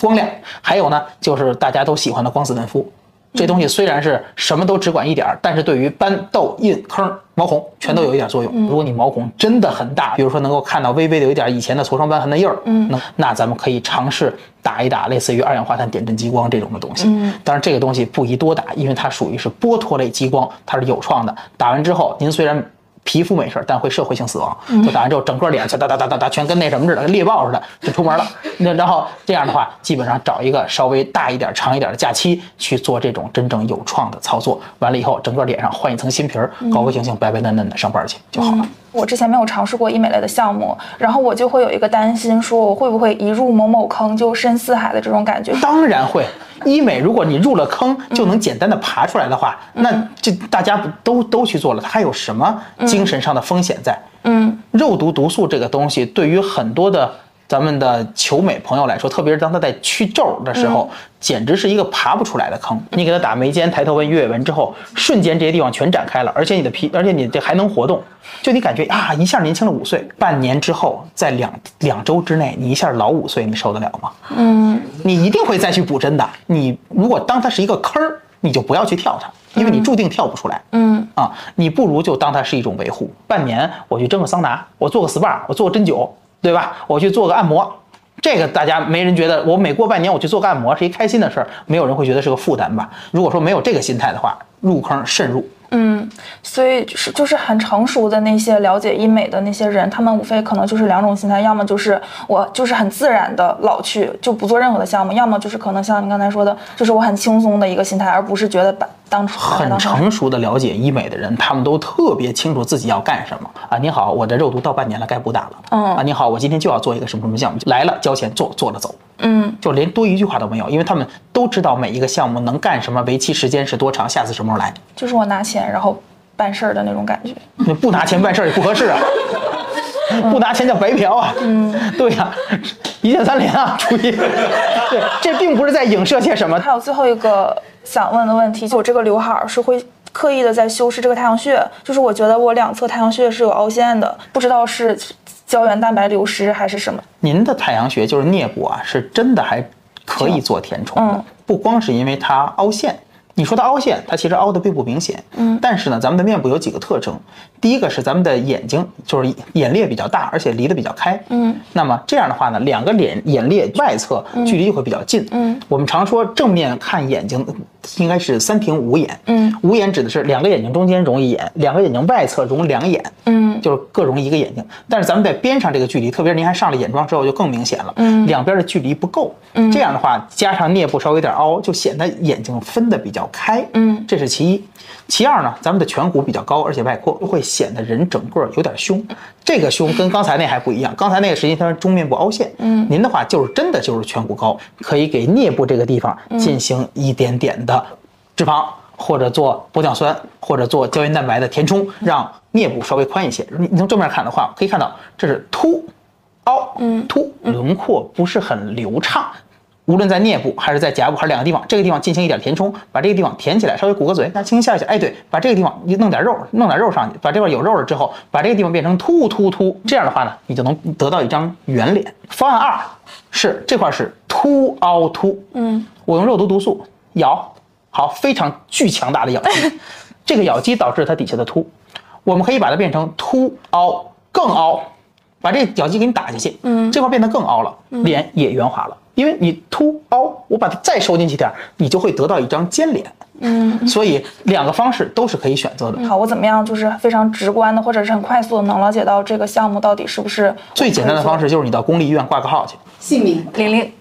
光亮。还有呢，就是大家都喜欢的光子嫩肤，这东西虽然是什么都只管一点儿，但是对于斑、痘、印、坑、毛孔全都有一点作用。如果你毛孔真的很大，比如说能够看到微微的有一点以前的痤疮斑痕的印儿，嗯，那那咱们可以尝试打一打类似于二氧化碳点阵激光这种的东西。嗯，当然这个东西不宜多打，因为它属于是剥脱类激光，它是有创的。打完之后，您虽然皮肤没事儿，但会社会性死亡。就打完之后，整个脸全哒哒哒哒哒，全跟那什么似的，跟猎豹似的，就出门了。那然后这样的话，基本上找一个稍微大一点、长一点的假期去做这种真正有创的操作。完了以后，整个脸上换一层新皮儿，高高兴兴、白白嫩嫩的上班去就好了。我之前没有尝试过医美类的项目，然后我就会有一个担心，说我会不会一入某某坑就深似海的这种感觉。当然会。医美，如果你入了坑就能简单的爬出来的话，那这大家都都去做了，它还有什么精神上的风险在？嗯，肉毒毒素这个东西，对于很多的咱们的求美朋友来说，特别是当他在去皱的时候，简直是一个爬不出来的坑。你给他打眉间、抬头纹、鱼尾纹之后，瞬间这些地方全展开了，而且你的皮，而且你这还能活动，就你感觉啊，一下年轻了五岁。半年之后，在两两周之内，你一下老五岁，你受得了吗？嗯，你一定会再去补针的。你如果当它是一个坑儿，你就不要去跳它，因为你注定跳不出来。嗯啊，你不如就当它是一种维护。半年我去蒸个桑拿，我做个 SPA，我做个针灸，对吧？我去做个按摩，这个大家没人觉得我每过半年我去做个按摩是一开心的事儿，没有人会觉得是个负担吧？如果说没有这个心态的话，入坑慎入。嗯，所以就是就是很成熟的那些了解医美的那些人，他们无非可能就是两种心态，要么就是我就是很自然的老去就不做任何的项目，要么就是可能像你刚才说的，就是我很轻松的一个心态，而不是觉得把当很成成熟的了解医美的人，他们都特别清楚自己要干什么啊！你好，我的肉毒到半年了，该补打了。嗯啊，你好，我今天就要做一个什么什么项目，来了交钱做，做了走。嗯就连多一句话都没有，因为他们都知道每一个项目能干什么，为期时间是多长，下次什么时候来。就是我拿钱然后办事儿的那种感觉。那不拿钱办事儿也不合适啊。不拿钱叫白嫖啊。嗯，对呀、一键三连啊，注意，对，这并不是在影射些什么。还有最后一个想问的问题，就我这个刘海儿是会刻意的在修饰这个太阳穴，就是我觉得我两侧太阳穴是有凹陷的，不知道是胶原蛋白流失还是什么。您的太阳穴就是颞部啊，是真的还可以做填充的，嗯不光是因为它凹陷。你说它凹陷，它其实凹的并不明显。嗯，但是呢，咱们的面部有几个特征，第一个是咱们的眼睛就是眼裂比较大，而且离得比较开。嗯，那么这样的话呢，两个脸眼裂外侧距离就会比较近。嗯，我们常说正面看眼睛应该是三庭五眼。嗯，五眼指的是两个眼睛中间容一眼，两个眼睛外侧容两眼。嗯，就是各容一个眼睛。但是咱们在边上这个距离，特别是您还上了眼妆之后，就更明显了。嗯，两边的距离不够。嗯，这样的话，加上颞部稍微有点凹，就显得眼睛分的比较开。嗯，这是其一。其二呢，咱们的颧骨比较高，而且外扩，会显得人整个有点凶。这个凶跟刚才那还不一样，刚才那个实际上是中面部凹陷。嗯，您的话就是真的就是颧骨高，可以给颞部这个地方进行一点点的脂肪。或者做玻尿酸，或者做胶原蛋白的填充，让颞部稍微宽一些。你你从正面看的话，可以看到这是凸、凹、凸，轮廓不是很流畅。无论在颞部还是在颊部还是两个地方，这个地方进行一点填充，把这个地方填起来，稍微鼓个嘴，那轻轻笑一下，哎，对，把这个地方你弄点肉，弄点肉上去，把这块有肉了之后，把这个地方变成凸凸凸，这样的话呢，你就能得到一张圆脸。方案二是这块是凸凹凸，嗯，我用肉毒毒素咬，好，非常巨强大的咬肌，这个咬肌导致它底下的凸，我们可以把它变成凸凹更凹，把这个咬肌给你打下去，嗯，这块变得更凹了，脸也圆滑了。因为你凸凹，我把它再收进去点儿，你就会得到一张尖脸。嗯，所以两个方式都是可以选择的。好，我怎么样就是非常直观的，或者是很快速的能了解到这个项目到底是不是最简单的方式就是你到公立医院挂个号去。姓名、玲玲，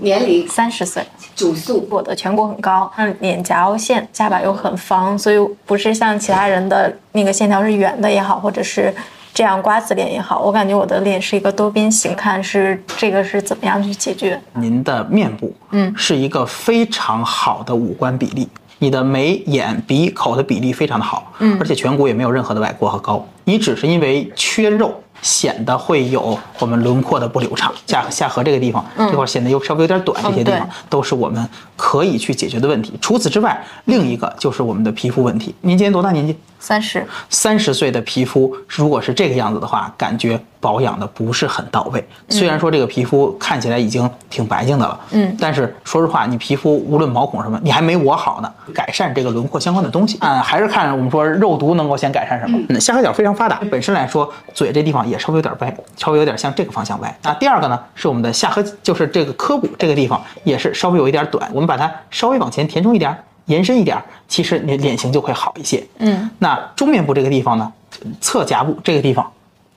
年龄、三十岁，主诉。我的颧骨很高，嗯，脸颊凹陷，下巴又很方，所以不是像其他人的那个线条是圆的也好，或者是这样瓜子脸也好，我感觉我的脸是一个多边形，看是这个是怎么样去解决？您的面部，嗯，是一个非常好的五官比例，你的眉、眼、鼻、口的比例非常的好，嗯，而且颧骨也没有任何的外扩和高，你只是因为缺肉。显得会有我们轮廓的不流畅，下下颌这个地方、这块显得又稍微有点短，这些地方、对都是我们可以去解决的问题。除此之外，另一个就是我们的皮肤问题。您今年多大年纪？三十，三十岁的皮肤如果是这个样子的话，感觉保养的不是很到位。虽然说这个皮肤看起来已经挺白净的了，嗯，但是说实话，你皮肤无论毛孔什么，你还没我好呢。改善这个轮廓相关的东西，嗯，还是看我们说肉毒能够先改善什么。嗯，下颌角非常发达，本身来说嘴这地方也稍微有点歪，稍微有点向这个方向歪。那第二个呢，是我们的下颌，就是这个颌骨这个地方也是稍微有一点短，我们把它稍微往前填充一点。延伸一点儿，其实你脸型就会好一些。嗯，那中面部这个地方呢，侧颊部这个地方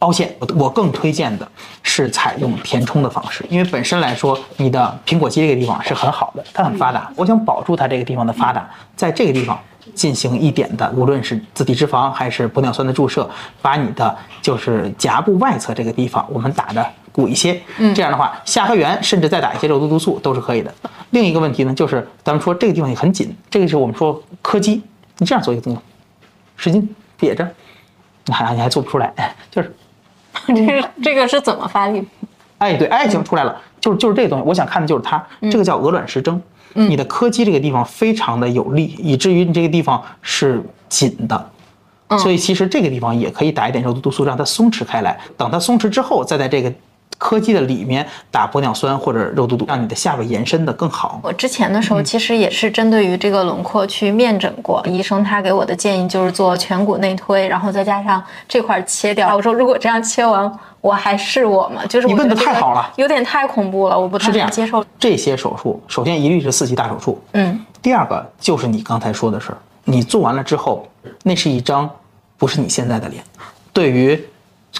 凹陷，我我更推荐的是采用填充的方式，因为本身来说，你的苹果肌这个地方是很好的，它很发达。我想保住它这个地方的发达，在这个地方进行一点的，无论是自体脂肪还是玻尿酸的注射，把你的就是颊部外侧这个地方我们打的鼓一些，这样的话下颌缘甚至再打一些肉毒毒素都是可以的。另一个问题呢，就是咱们说这个地方也很紧，这个是我们说柯基，你这样做一个动作，使劲瘪着，你还你还做不出来，就是 这个这个是怎么发力？哎，对，爱情，出来了，就是就是这个东西，我想看的就是它，这个叫鹅卵石蒸，你的柯基这个地方非常的有力，以至于你这个地方是紧的，所以其实这个地方也可以打一点肉毒毒素，让它松弛开来，等它松弛之后，再在这个柯基的里面打玻尿酸或者肉毒毒，让你的下巴延伸的更好。我之前的时候其实也是针对于这个轮廓去面诊过，医生他给我的建议就是做颧骨内推，然后再加上这块切掉。我说如果这样切完，我还是我吗？就是你问得我觉得这个太好了有点太恐怖了，我不太接受。这些手术，首先一律是四级大手术，嗯，第二个就是你刚才说的事儿，你做完了之后，那是一张不是你现在的脸。对于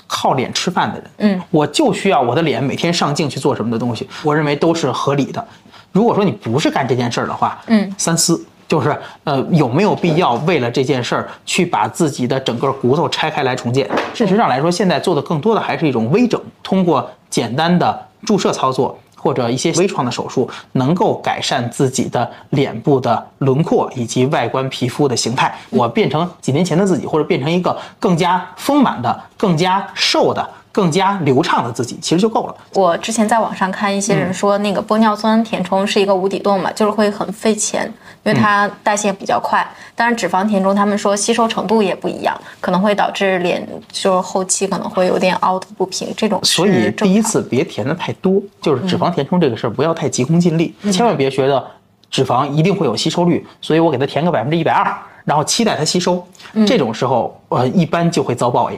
靠脸吃饭的人，嗯，我就需要我的脸每天上镜去做什么的东西，我认为都是合理的。如果说你不是干这件事儿的话，嗯，三思。就是呃，有没有必要为了这件事儿去把自己的整个骨头拆开来重建？事实上来说，现在做的更多的还是一种微整，通过简单的注射操作或者一些微创的手术，能够改善自己的脸部的轮廓以及外观皮肤的形态。我变成几年前的自己，或者变成一个更加丰满的、更加瘦的、更加流畅的自己，其实就够了。我之前在网上看一些人说，那个玻尿酸填充是一个无底洞嘛，就是会很费钱，因为它代谢比较快。但是脂肪填充，他们说吸收程度也不一样，可能会导致脸就是后期可能会有点凹凸不平。这种所以第一次别填的太多，就是脂肪填充这个事儿不要太急功近利，千万别觉得脂肪一定会有吸收率，所以我给它填个百分之一百二，然后期待它吸收。这种时候，呃，一般就会遭报应。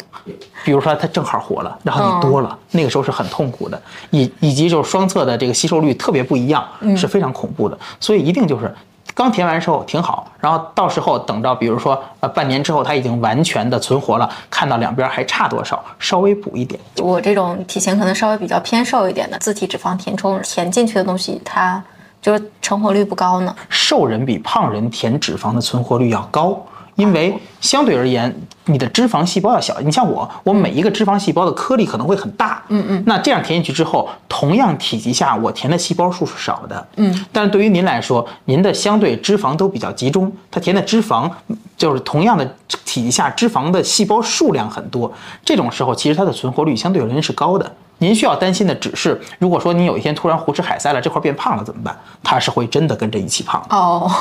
比如说它正好活了，然后你多了，那个时候是很痛苦的，以以及就是双侧的这个吸收率特别不一样，是非常恐怖的。所以一定就是。刚填完之后挺好，然后到时候等到比如说呃半年之后它已经完全的存活了，看到两边还差多少，稍微补一点。我这种体型可能稍微比较偏瘦一点的，自体脂肪填充填进去的东西，它就是成活率不高呢。瘦人比胖人填脂肪的存活率要高，因为相对而言，你的脂肪细胞要小。你像我，我每一个脂肪细胞的颗粒可能会很大，嗯嗯，那这样填进去之后，同样体积下我填的细胞数是少的，嗯，但是对于您来说，您的相对脂肪都比较集中，它填的脂肪就是同样的体积下脂肪的细胞数量很多，这种时候其实它的存活率相对而言是高的。您需要担心的只是，如果说你有一天突然胡吃海塞了，这块变胖了怎么办？它是会真的跟着一起胖的。哦，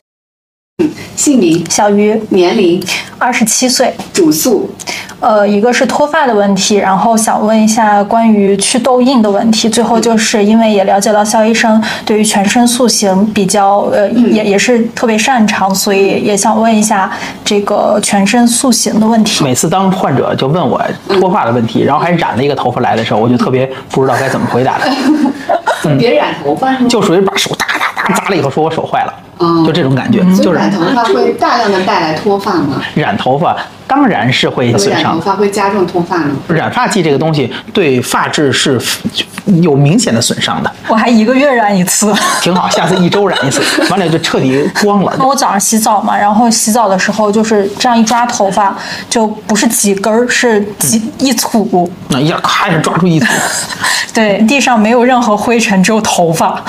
姓名、小鱼，年龄、二十七岁，主诉、呃，一个是脱发的问题，然后想问一下关于祛痘印的问题。最后就是因为也了解到肖医生对于全身塑形比较呃也也是特别擅长，所以也想问一下这个全身塑形的问题。每次当患者就问我脱发的问题，然后还染了一个头发来的时候，我就特别不知道该怎么回答他。别染头发是吗？就属于把手哒哒哒砸了以后，说我手坏了，嗯就这种感觉，就是所以染头发会大量的带来脱发吗？染头发当然是会损伤染头。发会加重脱发吗？染发剂这个东西对发质是有明显的损伤的，我还一个月染一次。挺好。下次一周染一次，完了就彻底光了。我早上洗澡嘛，然后洗澡的时候就是这样一抓头发，就不是几根儿，是几一簇。那一下咔一下抓住一簇，对，地上没有任何灰尘，只有头发，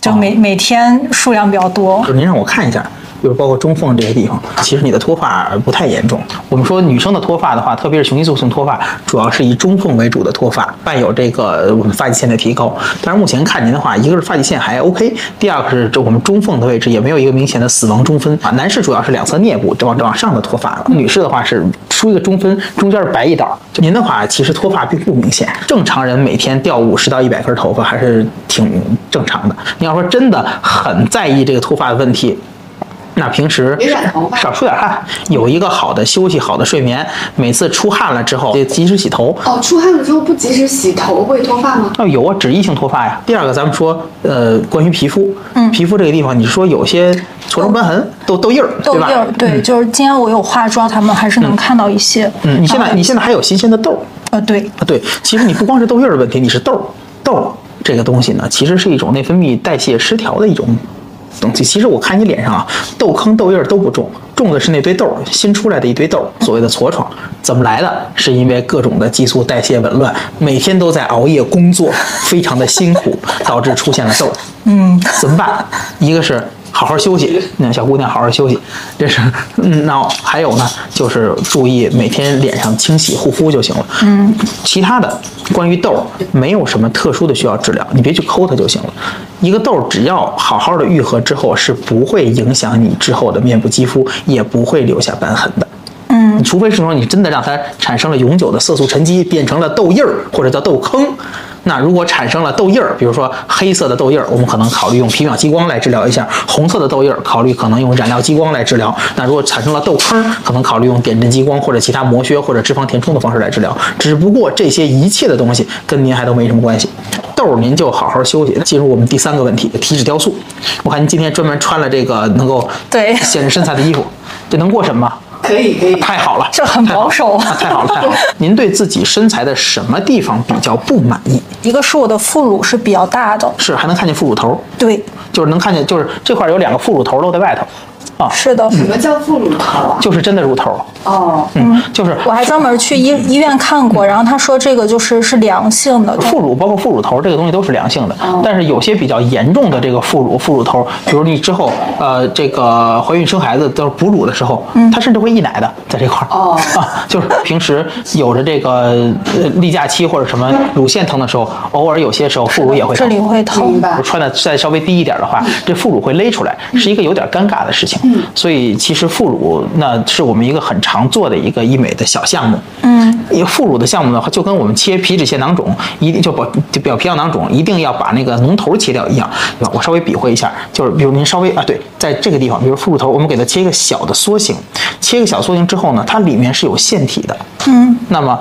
就每、每天数量比较多。就您让我看一下。比如包括中缝这些地方，其实你的脱发不太严重。我们说女生的脱发的话，特别是雄激素性脱发，主要是以中缝为主的脱发，伴有这个我们发际线的提高。但是目前看您的话，一个是发际线还 OK，第二个是这我们中缝的位置也没有一个明显的死亡中分啊。男士主要是两侧颞部这往这往上的脱发了，女士的话是出一个中分，中间是白一道。就您的话，其实脱发并不明显，正常人每天掉五十到一百根头发还是挺正常的。你要说真的很在意这个脱发的问题。那平时少出点汗，有一个好的休息、好的睡眠，每次出汗了之后得及时洗头。哦，出汗了之后不及时洗头会脱发吗？哦，有啊，脂溢性脱发呀。第二个，咱们说，呃，关于皮肤，嗯，皮肤这个地方，你说有些痤疮、瘢痕、痘痘印儿，对吧？痘印儿，对，就是今天我有化妆，他们还是能看到一些。嗯，你现在你现在还有新鲜的痘儿呃，对，啊？对，其实你不光是痘印儿的问题，你是痘儿，痘儿这个东西呢，其实是一种内分泌代谢失调的一种东西。其实我看你脸上啊，痘坑、痘印儿都不重，重的是那堆痘儿，新出来的一堆痘儿，所谓的痤疮，怎么来的？是因为各种的激素代谢紊乱，每天都在熬夜工作，非常的辛苦，导致出现了痘儿。嗯，怎么办？一个是。好好休息，那小姑娘好好休息，这是嗯，那还有呢，就是注意每天脸上清洗护肤就行了。嗯，其他的关于痘儿没有什么特殊的需要治疗，你别去抠它就行了。一个痘儿只要好好的愈合之后，是不会影响你之后的面部肌肤，也不会留下瘢痕的。嗯，除非是说你真的让它产生了永久的色素沉积，变成了痘印儿或者叫痘坑。那如果产生了痘印儿，比如说黑色的痘印儿，我们可能考虑用皮秒激光来治疗一下；红色的痘印儿，考虑可能用染料激光来治疗。那如果产生了痘坑，可能考虑用点阵激光或者其他磨削或者脂肪填充的方式来治疗。只不过这些一切的东西跟您还都没什么关系。痘儿您就好好休息。进入我们第三个问题，体脂雕塑。我看您今天专门穿了这个能够对显示身材的衣服，这能过审吗？可以可以，太好了，这很保守太好了太好了，太好了！您对自己身材的什么地方比较不满意？一个是我的副乳是比较大的，是还能看见副乳头，对，就是能看见，就是这块有两个副乳头露在外头。啊，是的，什么叫副乳头啊？就是真的乳头。哦，嗯，就是我还专门去医医院看过，然后他说这个就是是良性的，副乳包括副乳头这个东西都是良性的，哦但是有些比较严重的这个副乳、副乳头，比如你之后呃这个怀孕生孩子都是哺乳的时候，它甚至会溢奶的在这块儿。嗯哦啊，就是平时有着这个呃例假期或者什么乳腺疼的时候，偶尔有些时候副乳也会疼。这里会疼明。白。穿的再稍微低一点的话，这副乳会勒出来，是一个有点尴尬的事情。所以其实副乳那是我们一个很常做的一个医美的小项目。嗯，一个副乳的项目的话，就跟我们切皮脂腺囊肿，一定就把就表皮样囊肿，一定要把那个脓头切掉一样。对吧？我稍微比划一下，就是比如您稍微啊，对，在这个地方，比如副乳头，我们给它切一个小的梭形，切一个小梭形之后呢，它里面是有腺体的。嗯，那么。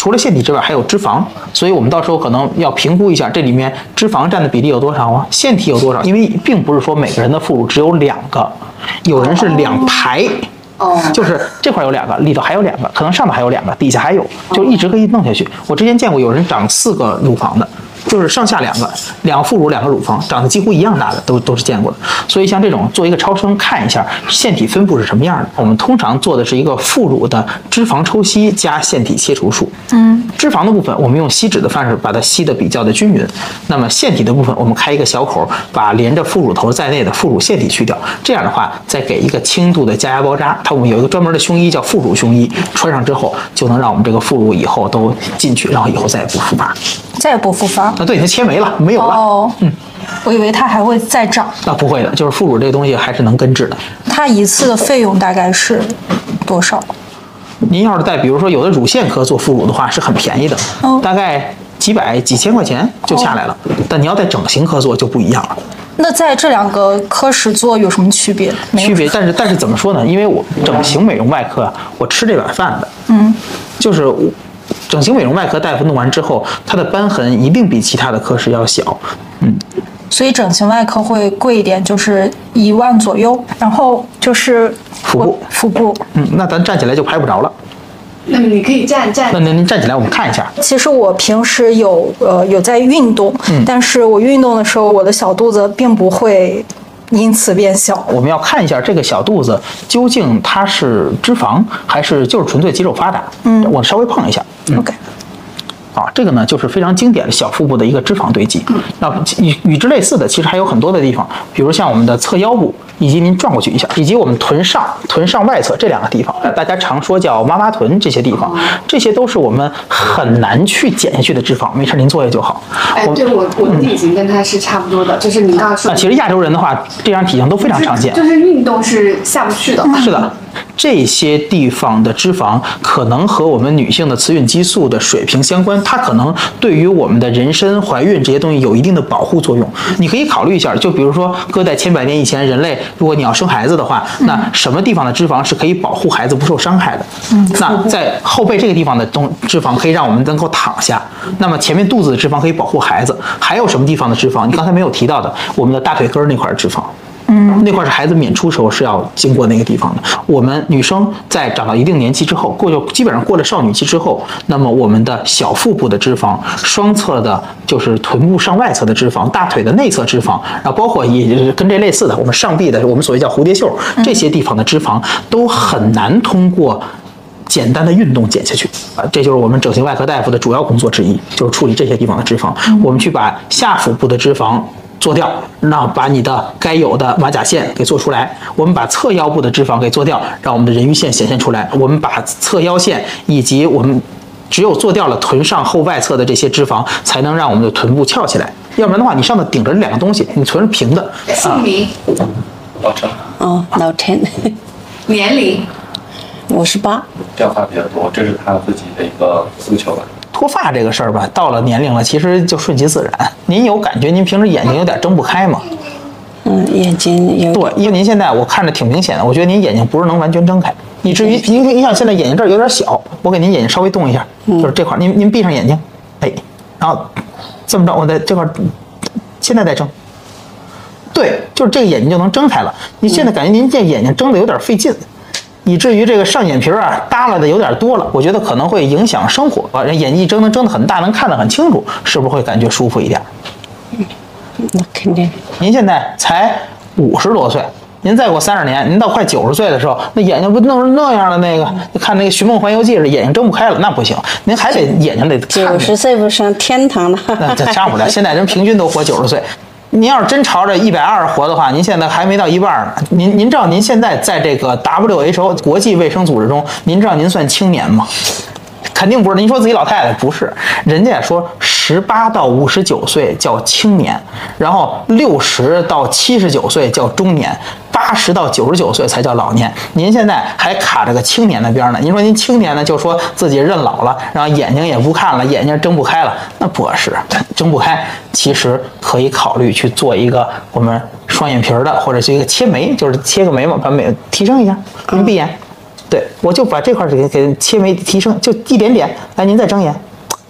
除了腺体之外，还有脂肪，所以我们到时候可能要评估一下这里面脂肪占的比例有多少啊，腺体有多少？因为并不是说每个人的副乳只有两个，有人是两排。哦就是这块有两个，里头还有两个，可能上面还有两个，底下还有，就一直可以弄下去。我之前见过有人长四个乳房的，就是上下两个，两个副乳，两个乳房，长得几乎一样大的，都都是见过的。所以像这种做一个超声看一下腺体分布是什么样的，我们通常做的是一个副乳的脂肪抽吸加腺体切除术。嗯，脂肪的部分我们用吸脂的方式把它吸的比较的均匀，那么腺体的部分我们开一个小口，把连着副乳头在内的副乳腺体去掉，这样的话再给一个轻度的加压包扎，它我们有一个专门的胸衣叫副乳胸衣，穿上之后就能让我们这个副乳以后都进去，然后以后再也不复发。再也不复发。啊，对，它切没了，没有了。哦，嗯，我以为它还会再长。那，不会的，就是副乳这个东西还是能根治的。它一次的费用大概是多少？您要是在比如说有的乳腺科做副乳的话，是很便宜的，哦大概几百几千块钱就下来了。但你要在整形科做就不一样了，那在这两个科室做有什么区别？没区别。但是但是怎么说呢？因为我整形美容外科啊，我吃这碗饭的，嗯，就是我整形美容外科大夫弄完之后，他的瘢痕一定比其他的科室要小。嗯，所以整形外科会贵一点，就是一万左右。然后就是腹部腹部。嗯，那咱站起来就拍不着了。那么你可以站站那您您站起来，我们看一下。其实我平时有呃有在运动，嗯但是我运动的时候，我的小肚子并不会因此变小。我们要看一下这个小肚子究竟它是脂肪还是就是纯粹肌肉发达。嗯，我稍微碰一下。嗯 OK，啊，这个呢就是非常经典的小腹部的一个脂肪堆积。那与与之类似的，其实还有很多的地方，比如像我们的侧腰部，以及您转过去一下，以及我们臀上、臀上外侧这两个地方，呃大家常说叫妈妈臀这些地方，这些都是我们很难去减下去的脂肪。没事，您坐下就好。哎，对我我的体型跟他是差不多的，就是你刚刚说啊，其实亚洲人的话，这样体型都非常常见。就是运动是下不去的。是的，这些地方的脂肪可能和我们女性的雌孕激素的水平相关，它可能对于我们的人参、怀孕这些东西有一定的保护作用。你可以考虑一下，就比如说搁在千百年以前，人类如果你要生孩子的话，那什么地方的脂肪是可以保护孩子不受伤害的？嗯，那在后背这个地方的东脂肪可以让我们能够躺下，那么前面肚子的脂肪可以保护孩子。还有什么地方的脂肪？你刚才没有提到的，我们的大腿根儿那块脂肪。嗯，那块是孩子娩出时候是要经过那个地方的。我们女生在长到一定年纪之后，过就基本上过了少女期之后，那么我们的小腹部的脂肪、双侧的就是臀部上外侧的脂肪、大腿的内侧脂肪，然后包括也是跟这类似的，我们上臂的我们所谓叫蝴蝶袖这些地方的脂肪，都很难通过。简单的运动减下去啊，这就是我们整形外科大夫的主要工作之一，就是处理这些地方的脂肪。我们去把下腹部的脂肪做掉，那把你的该有的马甲线给做出来。我们把侧腰部的脂肪给做掉，让我们的人鱼线显现出来。我们把侧腰线以及我们只有做掉了臀上后外侧的这些脂肪，才能让我们的臀部翘起来。要不然的话，你上头顶着两个东西，你臀是平的。姓名、老陈，哦，老陈，年龄，五十八，掉发比较多，这是他自己的一个诉求吧。脱发这个事儿吧，到了年龄了，其实就顺其自然。您有感觉您平时眼睛有点睁不开吗？嗯，眼睛有对，因为您现在我看着挺明显的，我觉得您眼睛不是能完全睁开，以至于您您像现在眼睛这儿有点小，我给您眼睛稍微动一下，就是这块儿，您您闭上眼睛，哎，然后这么着，我在这块儿，现在再睁，对，就是这个眼睛就能睁开了。你现在感觉您这眼睛睁的有点费劲。以至于这个上眼皮儿啊耷拉的有点多了，我觉得可能会影响生活。把人眼睛一睁能睁得很大，能看得很清楚，是不是会感觉舒服一点？嗯那肯定。您现在才五十多岁，您再过三十年，您到快九十岁的时候，那眼睛不弄成那样的那个，看那个《寻梦环游记》似的，眼睛睁不开了，那不行，您还得眼睛得看。九十岁不上天堂了。那这上不了，现在人平均都活九十岁。您要是真朝着一百二活的话，您现在还没到一半呢。您您知道您现在在这个 WHO 国际卫生组织中，您知道您算青年吗？肯定不是。您说自己老太太不是，人家说十八到五十九岁叫青年，然后六十到七十九岁叫中年，八十到九十九岁才叫老年。您现在还卡着个青年的边儿呢。您说您青年呢，就说自己认老了，然后眼睛也不看了，眼睛睁不开了，那不合适，睁不开。其实可以考虑去做一个我们双眼皮儿的，或者是一个切眉，就是切个眉毛，把眉提升一下。您闭眼。对，我就把这块给给切为提升，就一点点。来，您再睁眼，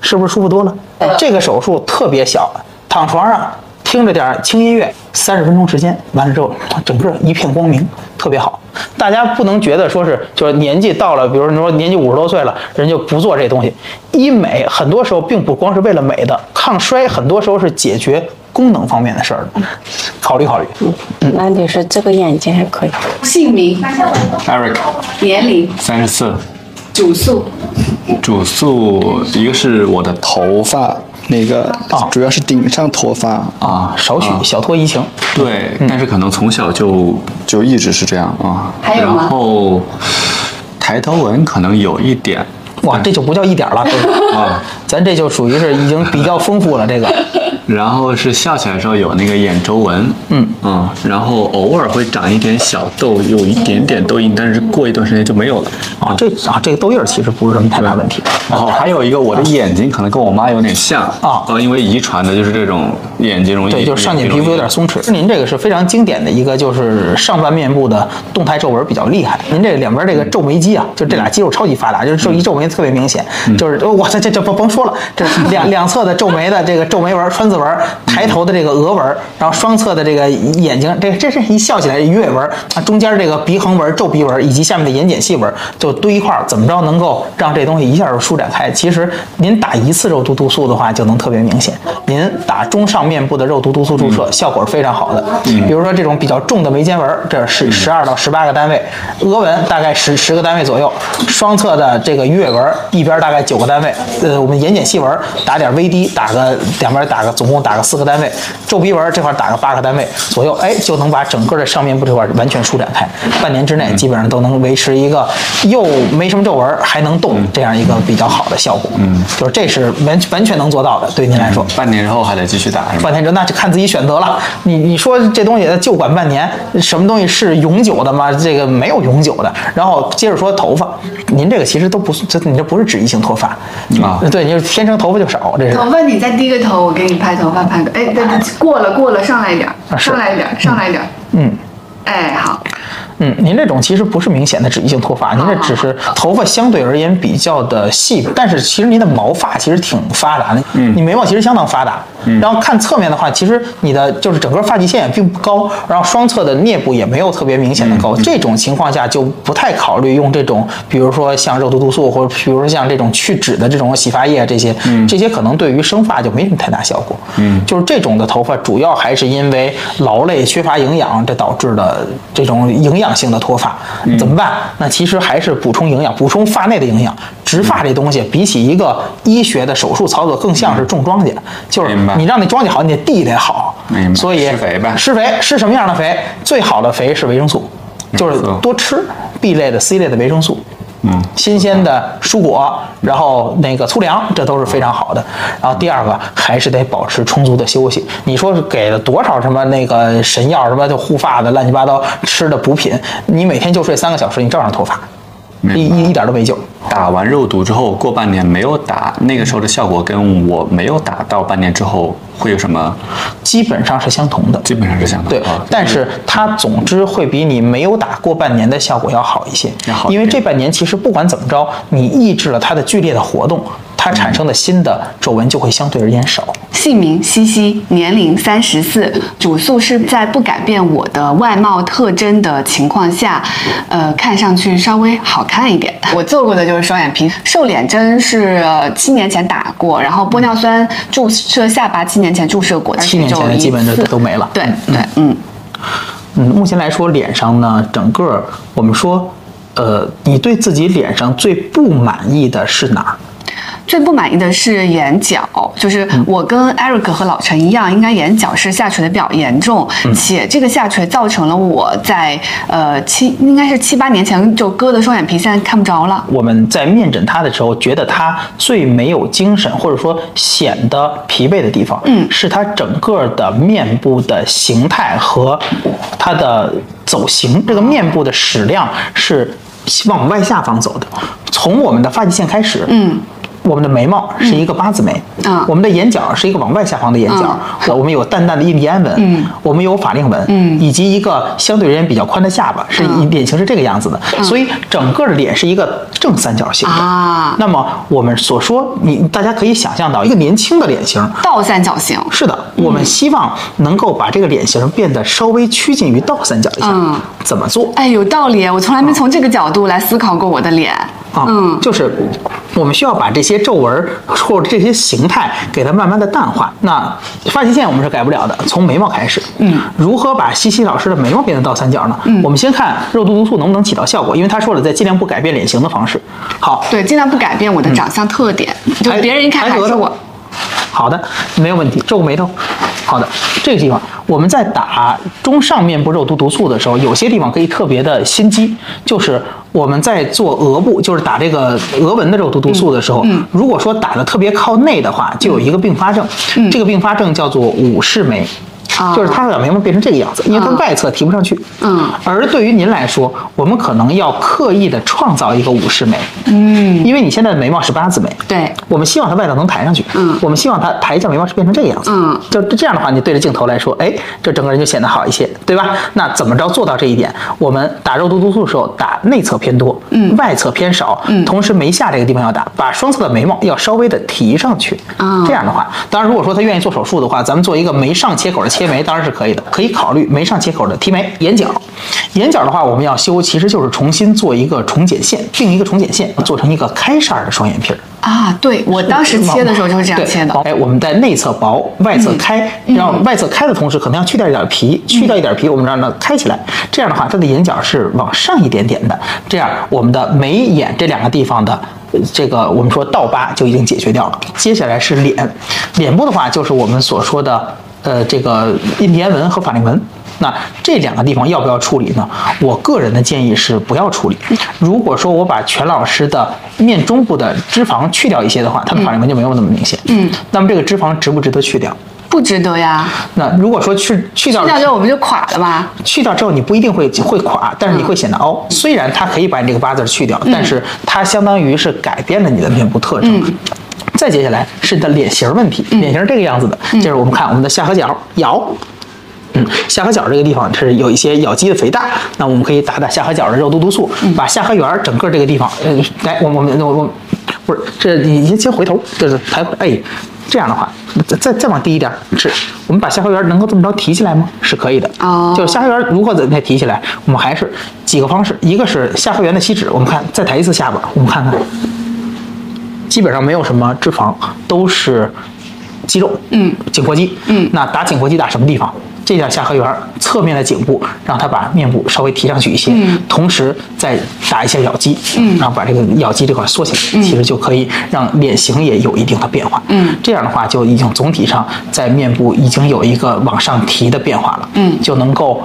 是不是舒服多了？这个手术特别小，躺床上听着点儿轻音乐，三十分钟时间，完了之后整个一片光明，特别好。大家不能觉得说是就是年纪到了，比如你说年纪五十多岁了，人就不做这东西。医美很多时候并不光是为了美的，抗衰很多时候是解决功能方面的事儿的，考虑考虑。嗯。那你说这个眼睛还可以。姓名、Eric，年龄、三十四，主诉、主诉一个是我的头发，那个主要是顶上脱发啊，少许小脱怡情。对，但是可能从小就就一直是这样啊。还有吗然后抬头纹可能有一点。哇，这就不叫一点儿了，啊，咱这就属于是已经比较丰富了。这个 然后是笑起来的时候有那个眼周纹，嗯嗯，然后偶尔会长一点小痘，有一点点痘印，但是过一段时间就没有了。啊，这啊这个痘印儿其实不是什么太大问题。然后还有一个，我的眼睛可能跟我妈有点像啊，呃，因为遗传的就是这种眼睛容易对，就是上睑皮肤有点松弛。您这个是非常经典的一个，就是上半面部的动态皱纹比较厉害。您这两边这个皱眉肌啊，就这俩肌肉超级发达，就是皱一皱眉特别明显。就是呃哇塞，这这不甭说了，这两两侧的皱眉的这个皱眉纹、川字纹，抬头的这个额纹，然后双侧的这个眼睛，这这是一笑起来鱼尾纹啊，中间这个鼻横纹、皱鼻纹以及下面的眼睑细纹就堆一块儿，怎么着能够让这东西一下就舒展开？其实您打一次肉毒毒素的话，就能特别明显。您打中上面部的肉毒毒素注射，效果是非常好的。比如说这种比较重的眉间纹，这是十二到十八个单位，额纹大概十十个单位左右，双侧的这个鱼尾纹一边大概九个单位，呃，我们眼睑细纹打点微滴打个两边打个总共打个四个单位，皱鼻纹这块打个八个单位左右，哎，就能把整个的上面部这块完全舒展开，半年之内基本上都能维持一个又没什么皱纹还能动这样一个比较好的效果。嗯，就是这是完完全能做到的，对您来说。半年之后还得继续打？半年之后那就看自己选择了。你你说这东西就管半年，什么东西是永久的吗？这个没有永久的。然后接着说头发，您这个其实都不是，这你这不是脂溢性脱发啊？对，你就是天生头发就少，这是。头发你再低个头，我给你拍头发拍个，哎，对对，过了过了，上来一点，上来一点，上来一点，嗯。哎，好，嗯，您这种其实不是明显的脂溢性脱发，您这只是头发相对而言比较的细，但是其实您的毛发其实挺发达的，嗯，你眉毛其实相当发达，嗯，然后看侧面的话，其实你的就是整个发际线也并不高，然后双侧的颞部也没有特别明显的高，这种情况下就不太考虑用这种，比如说像肉毒毒素或者比如说像这种去脂的这种洗发液这些，嗯，这些可能对于生发就没什么太大效果，嗯，就是这种的头发主要还是因为劳累缺乏营养这导致的这种营养性的脱发，怎么办？那其实还是补充营养，补充发内的营养。植发这东西比起一个医学的手术操作，更像是种庄稼，就是你让那庄稼好，你得地得好，所以施肥呗，施肥施什么样的肥？最好的肥是维生素，就是多吃 B 类的、C 类的维生素。嗯，新鲜的蔬果，然后那个粗粮，这都是非常好的。然后第二个还是得保持充足的休息。你说是给了多少什么那个神药，什么就护发的乱七八糟吃的补品，你每天就睡三个小时，你照样脱发，一一一点都没救。打完肉毒之后，过半年没有打，那个时候的效果跟我没有打到半年之后会有什么？基本上是相同的，基本上是相同的。对，但是它总之会比你没有打过半年的效果要好一些。要好，因为这半年其实不管怎么着，你抑制了它的剧烈的活动，它产生的新的皱纹就会相对而言少。姓名西西，年龄三十四，主诉是在不改变我的外貌特征的情况下，呃，看上去稍微好看一点。我做过的就是双眼皮，瘦脸针是七年前打过，然后玻尿酸注射下巴七年前注射过，七年前的基本就都没了。对对，嗯。嗯，目前来说，脸上呢，整个我们说，呃，你对自己脸上最不满意的是哪儿？最不满意的是眼角，就是我跟 Eric 和老陈一样，应该眼角是下垂的比较严重，且这个下垂造成了我在呃七应该是七八年前就割的双眼皮，现在看不着了。我们在面诊他的时候，觉得他最没有精神，或者说显得疲惫的地方，嗯是他整个的面部的形态和他的走形，这个面部的矢量是往外下方走的，从我们的发际线开始，嗯。我们的眉毛是一个八字眉，啊我们的眼角是一个往外下方的眼角，呃我们有淡淡的印第安纹，嗯我们有法令纹，嗯以及一个相对而言比较宽的下巴，是嗯脸型是这个样子的，所以整个的脸是一个正三角形的。啊，那么我们所说，你大家可以想象到一个年轻的脸型。倒三角形。是的，我们希望能够把这个脸型变得稍微趋近于倒三角形。嗯怎么做？哎，有道理，我从来没从这个角度来思考过我的脸。啊，嗯就是我们需要把这些皱纹儿或者这些形态给它慢慢的淡化。那发际线我们是改不了的，从眉毛开始。嗯，如何把西西老师的眉毛变成倒三角呢？嗯，我们先看肉毒毒素能不能起到效果，因为他说了，在尽量不改变脸型的方式。好，对，尽量不改变我的长相特点，就别人一看还是我。好的，没有问题。皱个眉头，好的，这个地方我们在打中上面部肉毒毒素的时候，有些地方可以特别的心机，就是我们在做额部，就是打这个额纹的肉毒毒素的时候，嗯如果说打的特别靠内的话，就有一个并发症，嗯这个并发症叫做武士眉。啊。就是他会把眉毛变成这个样子，因为它啊外侧提不上去。嗯。而对于您来说，我们可能要刻意的创造一个武士眉，嗯，因为你现在的眉毛是八字眉，对，我们希望它外头能抬上去，嗯。我们希望它抬一下眉毛是变成这个样子，嗯，就这样的话，你对着镜头来说，哎，这整个人就显得好一些，对吧？那怎么着做到这一点？我们打肉毒毒素的时候，打内侧偏多，嗯。外侧偏少，嗯。同时眉下这个地方要打，把双侧的眉毛要稍微的提上去，啊。这样的话，当然如果说他愿意做手术的话，咱们做一个眉上切口的切眉，当然是可以的，可以考虑眉上切口的提眉。眼角，眼角的话，我们要修，其实就是重新做一个重睑线，并一个重睑线，做成一个开扇儿的双眼皮儿。啊，对我当时切的时候就是这样切的。哎，我们在内侧薄，外侧开，嗯然后外侧开的同时，可能要去掉一点皮，去掉一点皮，我们让它开起来。这样的话，它的眼角是往上一点点的，这样我们的眉眼这两个地方的。呃这个我们说倒疤就已经解决掉了。接下来是脸，脸部的话就是我们所说的呃这个印第安纹和法令纹。那这两个地方要不要处理呢？我个人的建议是不要处理。如果说我把全老师的面中部的脂肪去掉一些的话，他的法令纹就没有那么明显。嗯，那么这个脂肪值不值得去掉？不值得呀，那如果说去去掉去掉之后我们就垮了吧？去掉之后，你不一定会会垮，但是你会显得凹。虽然它可以把你这个八字去掉，但是它相当于是改变了你的面部特征。再接下来是你的脸型问题，脸型是这个样子的，就是我们看我们的下颌角咬。嗯，下颌角这个地方是有一些咬肌的肥大，那我们可以打打下颌角的肉毒毒素，把下颌缘整个这个地方，嗯，来，我我们我我不是这你先先回头，就是抬哎，这样的话，再再再往低一点，是我们把下颌缘能够这么着提起来吗？是可以的。哦就是下颌缘如何再提起来，我们还是几个方式，一个是下颌缘的吸脂，我们看再抬一次下巴，我们看看，基本上没有什么脂肪，都是肌肉，嗯，颈阔肌，嗯。那打颈阔肌打什么地方？这条下颌缘侧面的颈部，让它把面部稍微提上去一些，嗯。同时再打一下咬肌，嗯。然后把这个咬肌这块缩起来，其实就可以让脸型也有一定的变化，嗯。这样的话就已经总体上在面部已经有一个往上提的变化了，嗯。就能够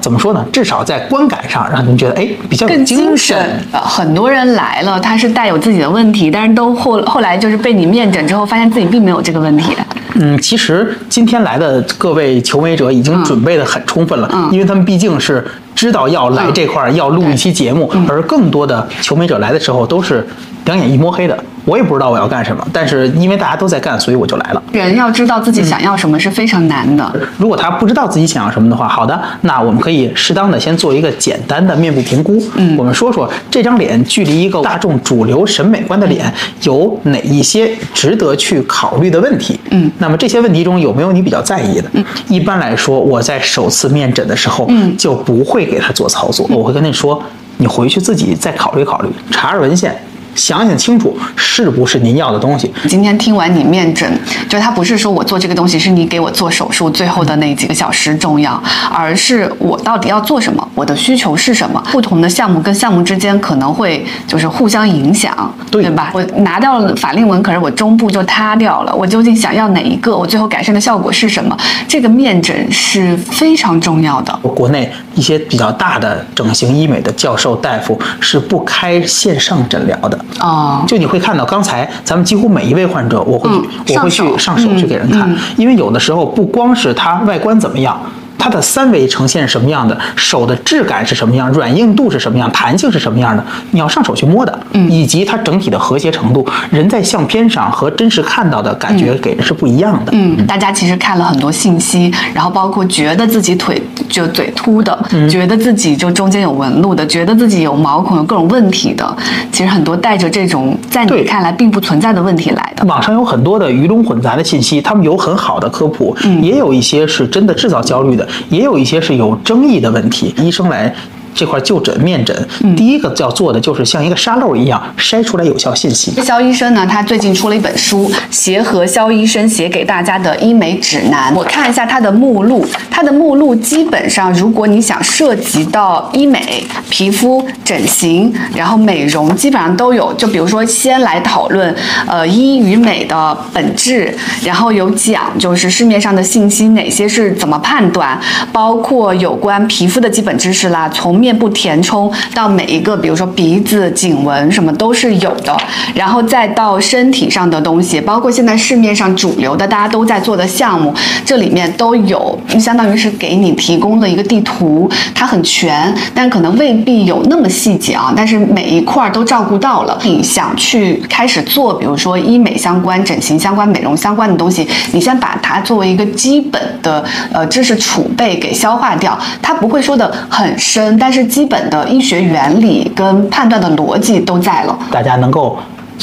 怎么说呢？至少在观感上让人觉得哎比较有更精神很多人来了，他是带有自己的问题，但是都后后来就是被你面诊之后，发现自己并没有这个问题。嗯，其实今天来的各位求美者已经准备的很充分了，嗯因为他们毕竟是知道要来这块儿要录一期节目，嗯而更多的求美者来的时候都是两眼一摸黑的。我也不知道我要干什么，但是因为大家都在干，所以我就来了。人要知道自己想要什么是非常难的。如果他不知道自己想要什么的话，好的，那我们可以适当的先做一个简单的面部评估。嗯我们说说这张脸距离一个大众主流审美观的脸有哪一些值得去考虑的问题。嗯那么这些问题中有没有你比较在意的？嗯，一般来说，我在首次面诊的时候，嗯就不会给他做操作，我会跟你说，你回去自己再考虑考虑，查查文献。想想清楚是不是您要的东西。今天听完你面诊，就他不是说我做这个东西是你给我做手术最后的那几个小时重要，而是我到底要做什么，我的需求是什么。不同的项目跟项目之间可能会就是互相影响，对吧？我拿掉了法令纹，可是我中部就塌掉了，我究竟想要哪一个？我最后改善的效果是什么？这个面诊是非常重要的。国内一些比较大的整形医美的教授大夫是不开线上诊疗的。哦，就你会看到刚才咱们几乎每一位患者，我会、嗯我会去上手。去给人看，因为有的时候不光是他外观怎么样。它的三维呈现是什么样的，手的质感是什么样，软硬度是什么样，弹性是什么样的，你要上手去摸的，嗯。以及它整体的和谐程度，人在相片上和真实看到的感觉给人是不一样的。嗯，大家其实看了很多信息，然后包括觉得自己腿就嘴凸的，嗯。觉得自己就中间有纹路的，觉得自己有毛孔有各种问题的，其实很多带着这种在你看来并不存在的问题来的。网上有很多的鱼龙混杂的信息，他们有很好的科普，也有一些是真的制造焦虑的，也有一些是有争议的问题。医生来这块就诊面诊，第一个要做的就是像一个沙漏一样筛出来有效信息。肖医生呢，他最近出了一本书，协和肖医生写给大家的医美指南。我看一下他的目录，他的目录基本上，如果你想涉及到医美、皮肤、整形，然后美容，基本上都有。就比如说，先来讨论呃医与美的本质，然后有讲就是市面上的信息哪些是怎么判断，包括有关皮肤的基本知识啦，从面部填充到每一个，比如说鼻子、颈纹什么都是有的，然后再到身体上的东西，包括现在市面上主流的大家都在做的项目，这里面都有，相当于是给你提供了一个地图，它很全，但可能未必有那么细节啊，但是每一块儿都照顾到了。你想去开始做，比如说医美相关、整形相关、美容相关的东西，你先把它作为一个基本的呃知识储备给消化掉，它不会说的很深，但但是基本的医学原理跟判断的逻辑都在了。大家能够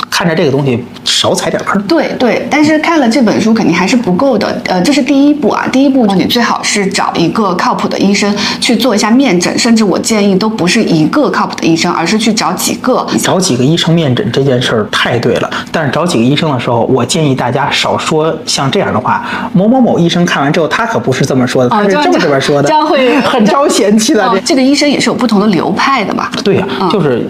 看着这个东西少踩点坑。对对，但是看了这本书肯定还是不够的。呃，这是第一步啊，第一步你最好是找一个靠谱的医生去做一下面诊，甚至我建议都不是一个靠谱的医生，而是去找几个。找几个医生面诊这件事儿太对了，但是找几个医生的时候，我建议大家少说像这样的话。某某某医生看完之后，他可不是这么说的，他是这么这么说的，哦这样会 很招嫌弃的。哦这个医生也是有不同的流派的嘛？对呀、嗯就是。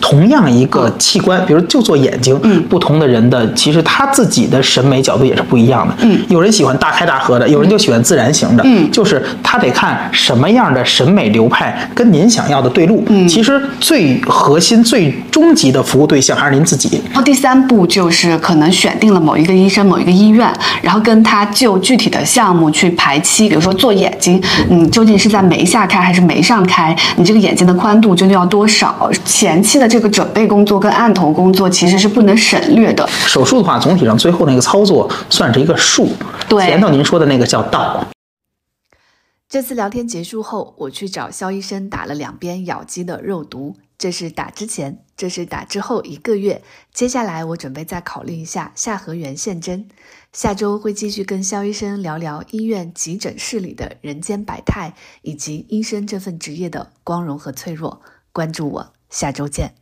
同样一个器官，比如就做眼睛，嗯不同的人的其实他自己的审美角度也是不一样的。嗯有人喜欢大开大合的，有人就喜欢自然型的。嗯就是他得看什么样的审美流派跟您想要的对路。嗯其实最核心、最终极的服务对象还是您自己。然后第三步就是可能选定了某一个医生、某一个医院，然后跟他就具体的项目去排期。比如说做眼睛，你究竟是在眉下开还是眉上开？你这个眼睛的宽度究竟要多少？前期的这个准备工作跟案头工作其实是不能省略的。手术的话，总体上最后那个操作算是一个术，对前头您说的那个叫道。这次聊天结束后，我去找肖医生打了两边咬肌的肉毒，这是打之前，这是打之后一个月。接下来我准备再考虑一下下颌缘线针。下周会继续跟肖医生聊聊医院急诊室里的人间百态，以及医生这份职业的光荣和脆弱。关注我，下周见。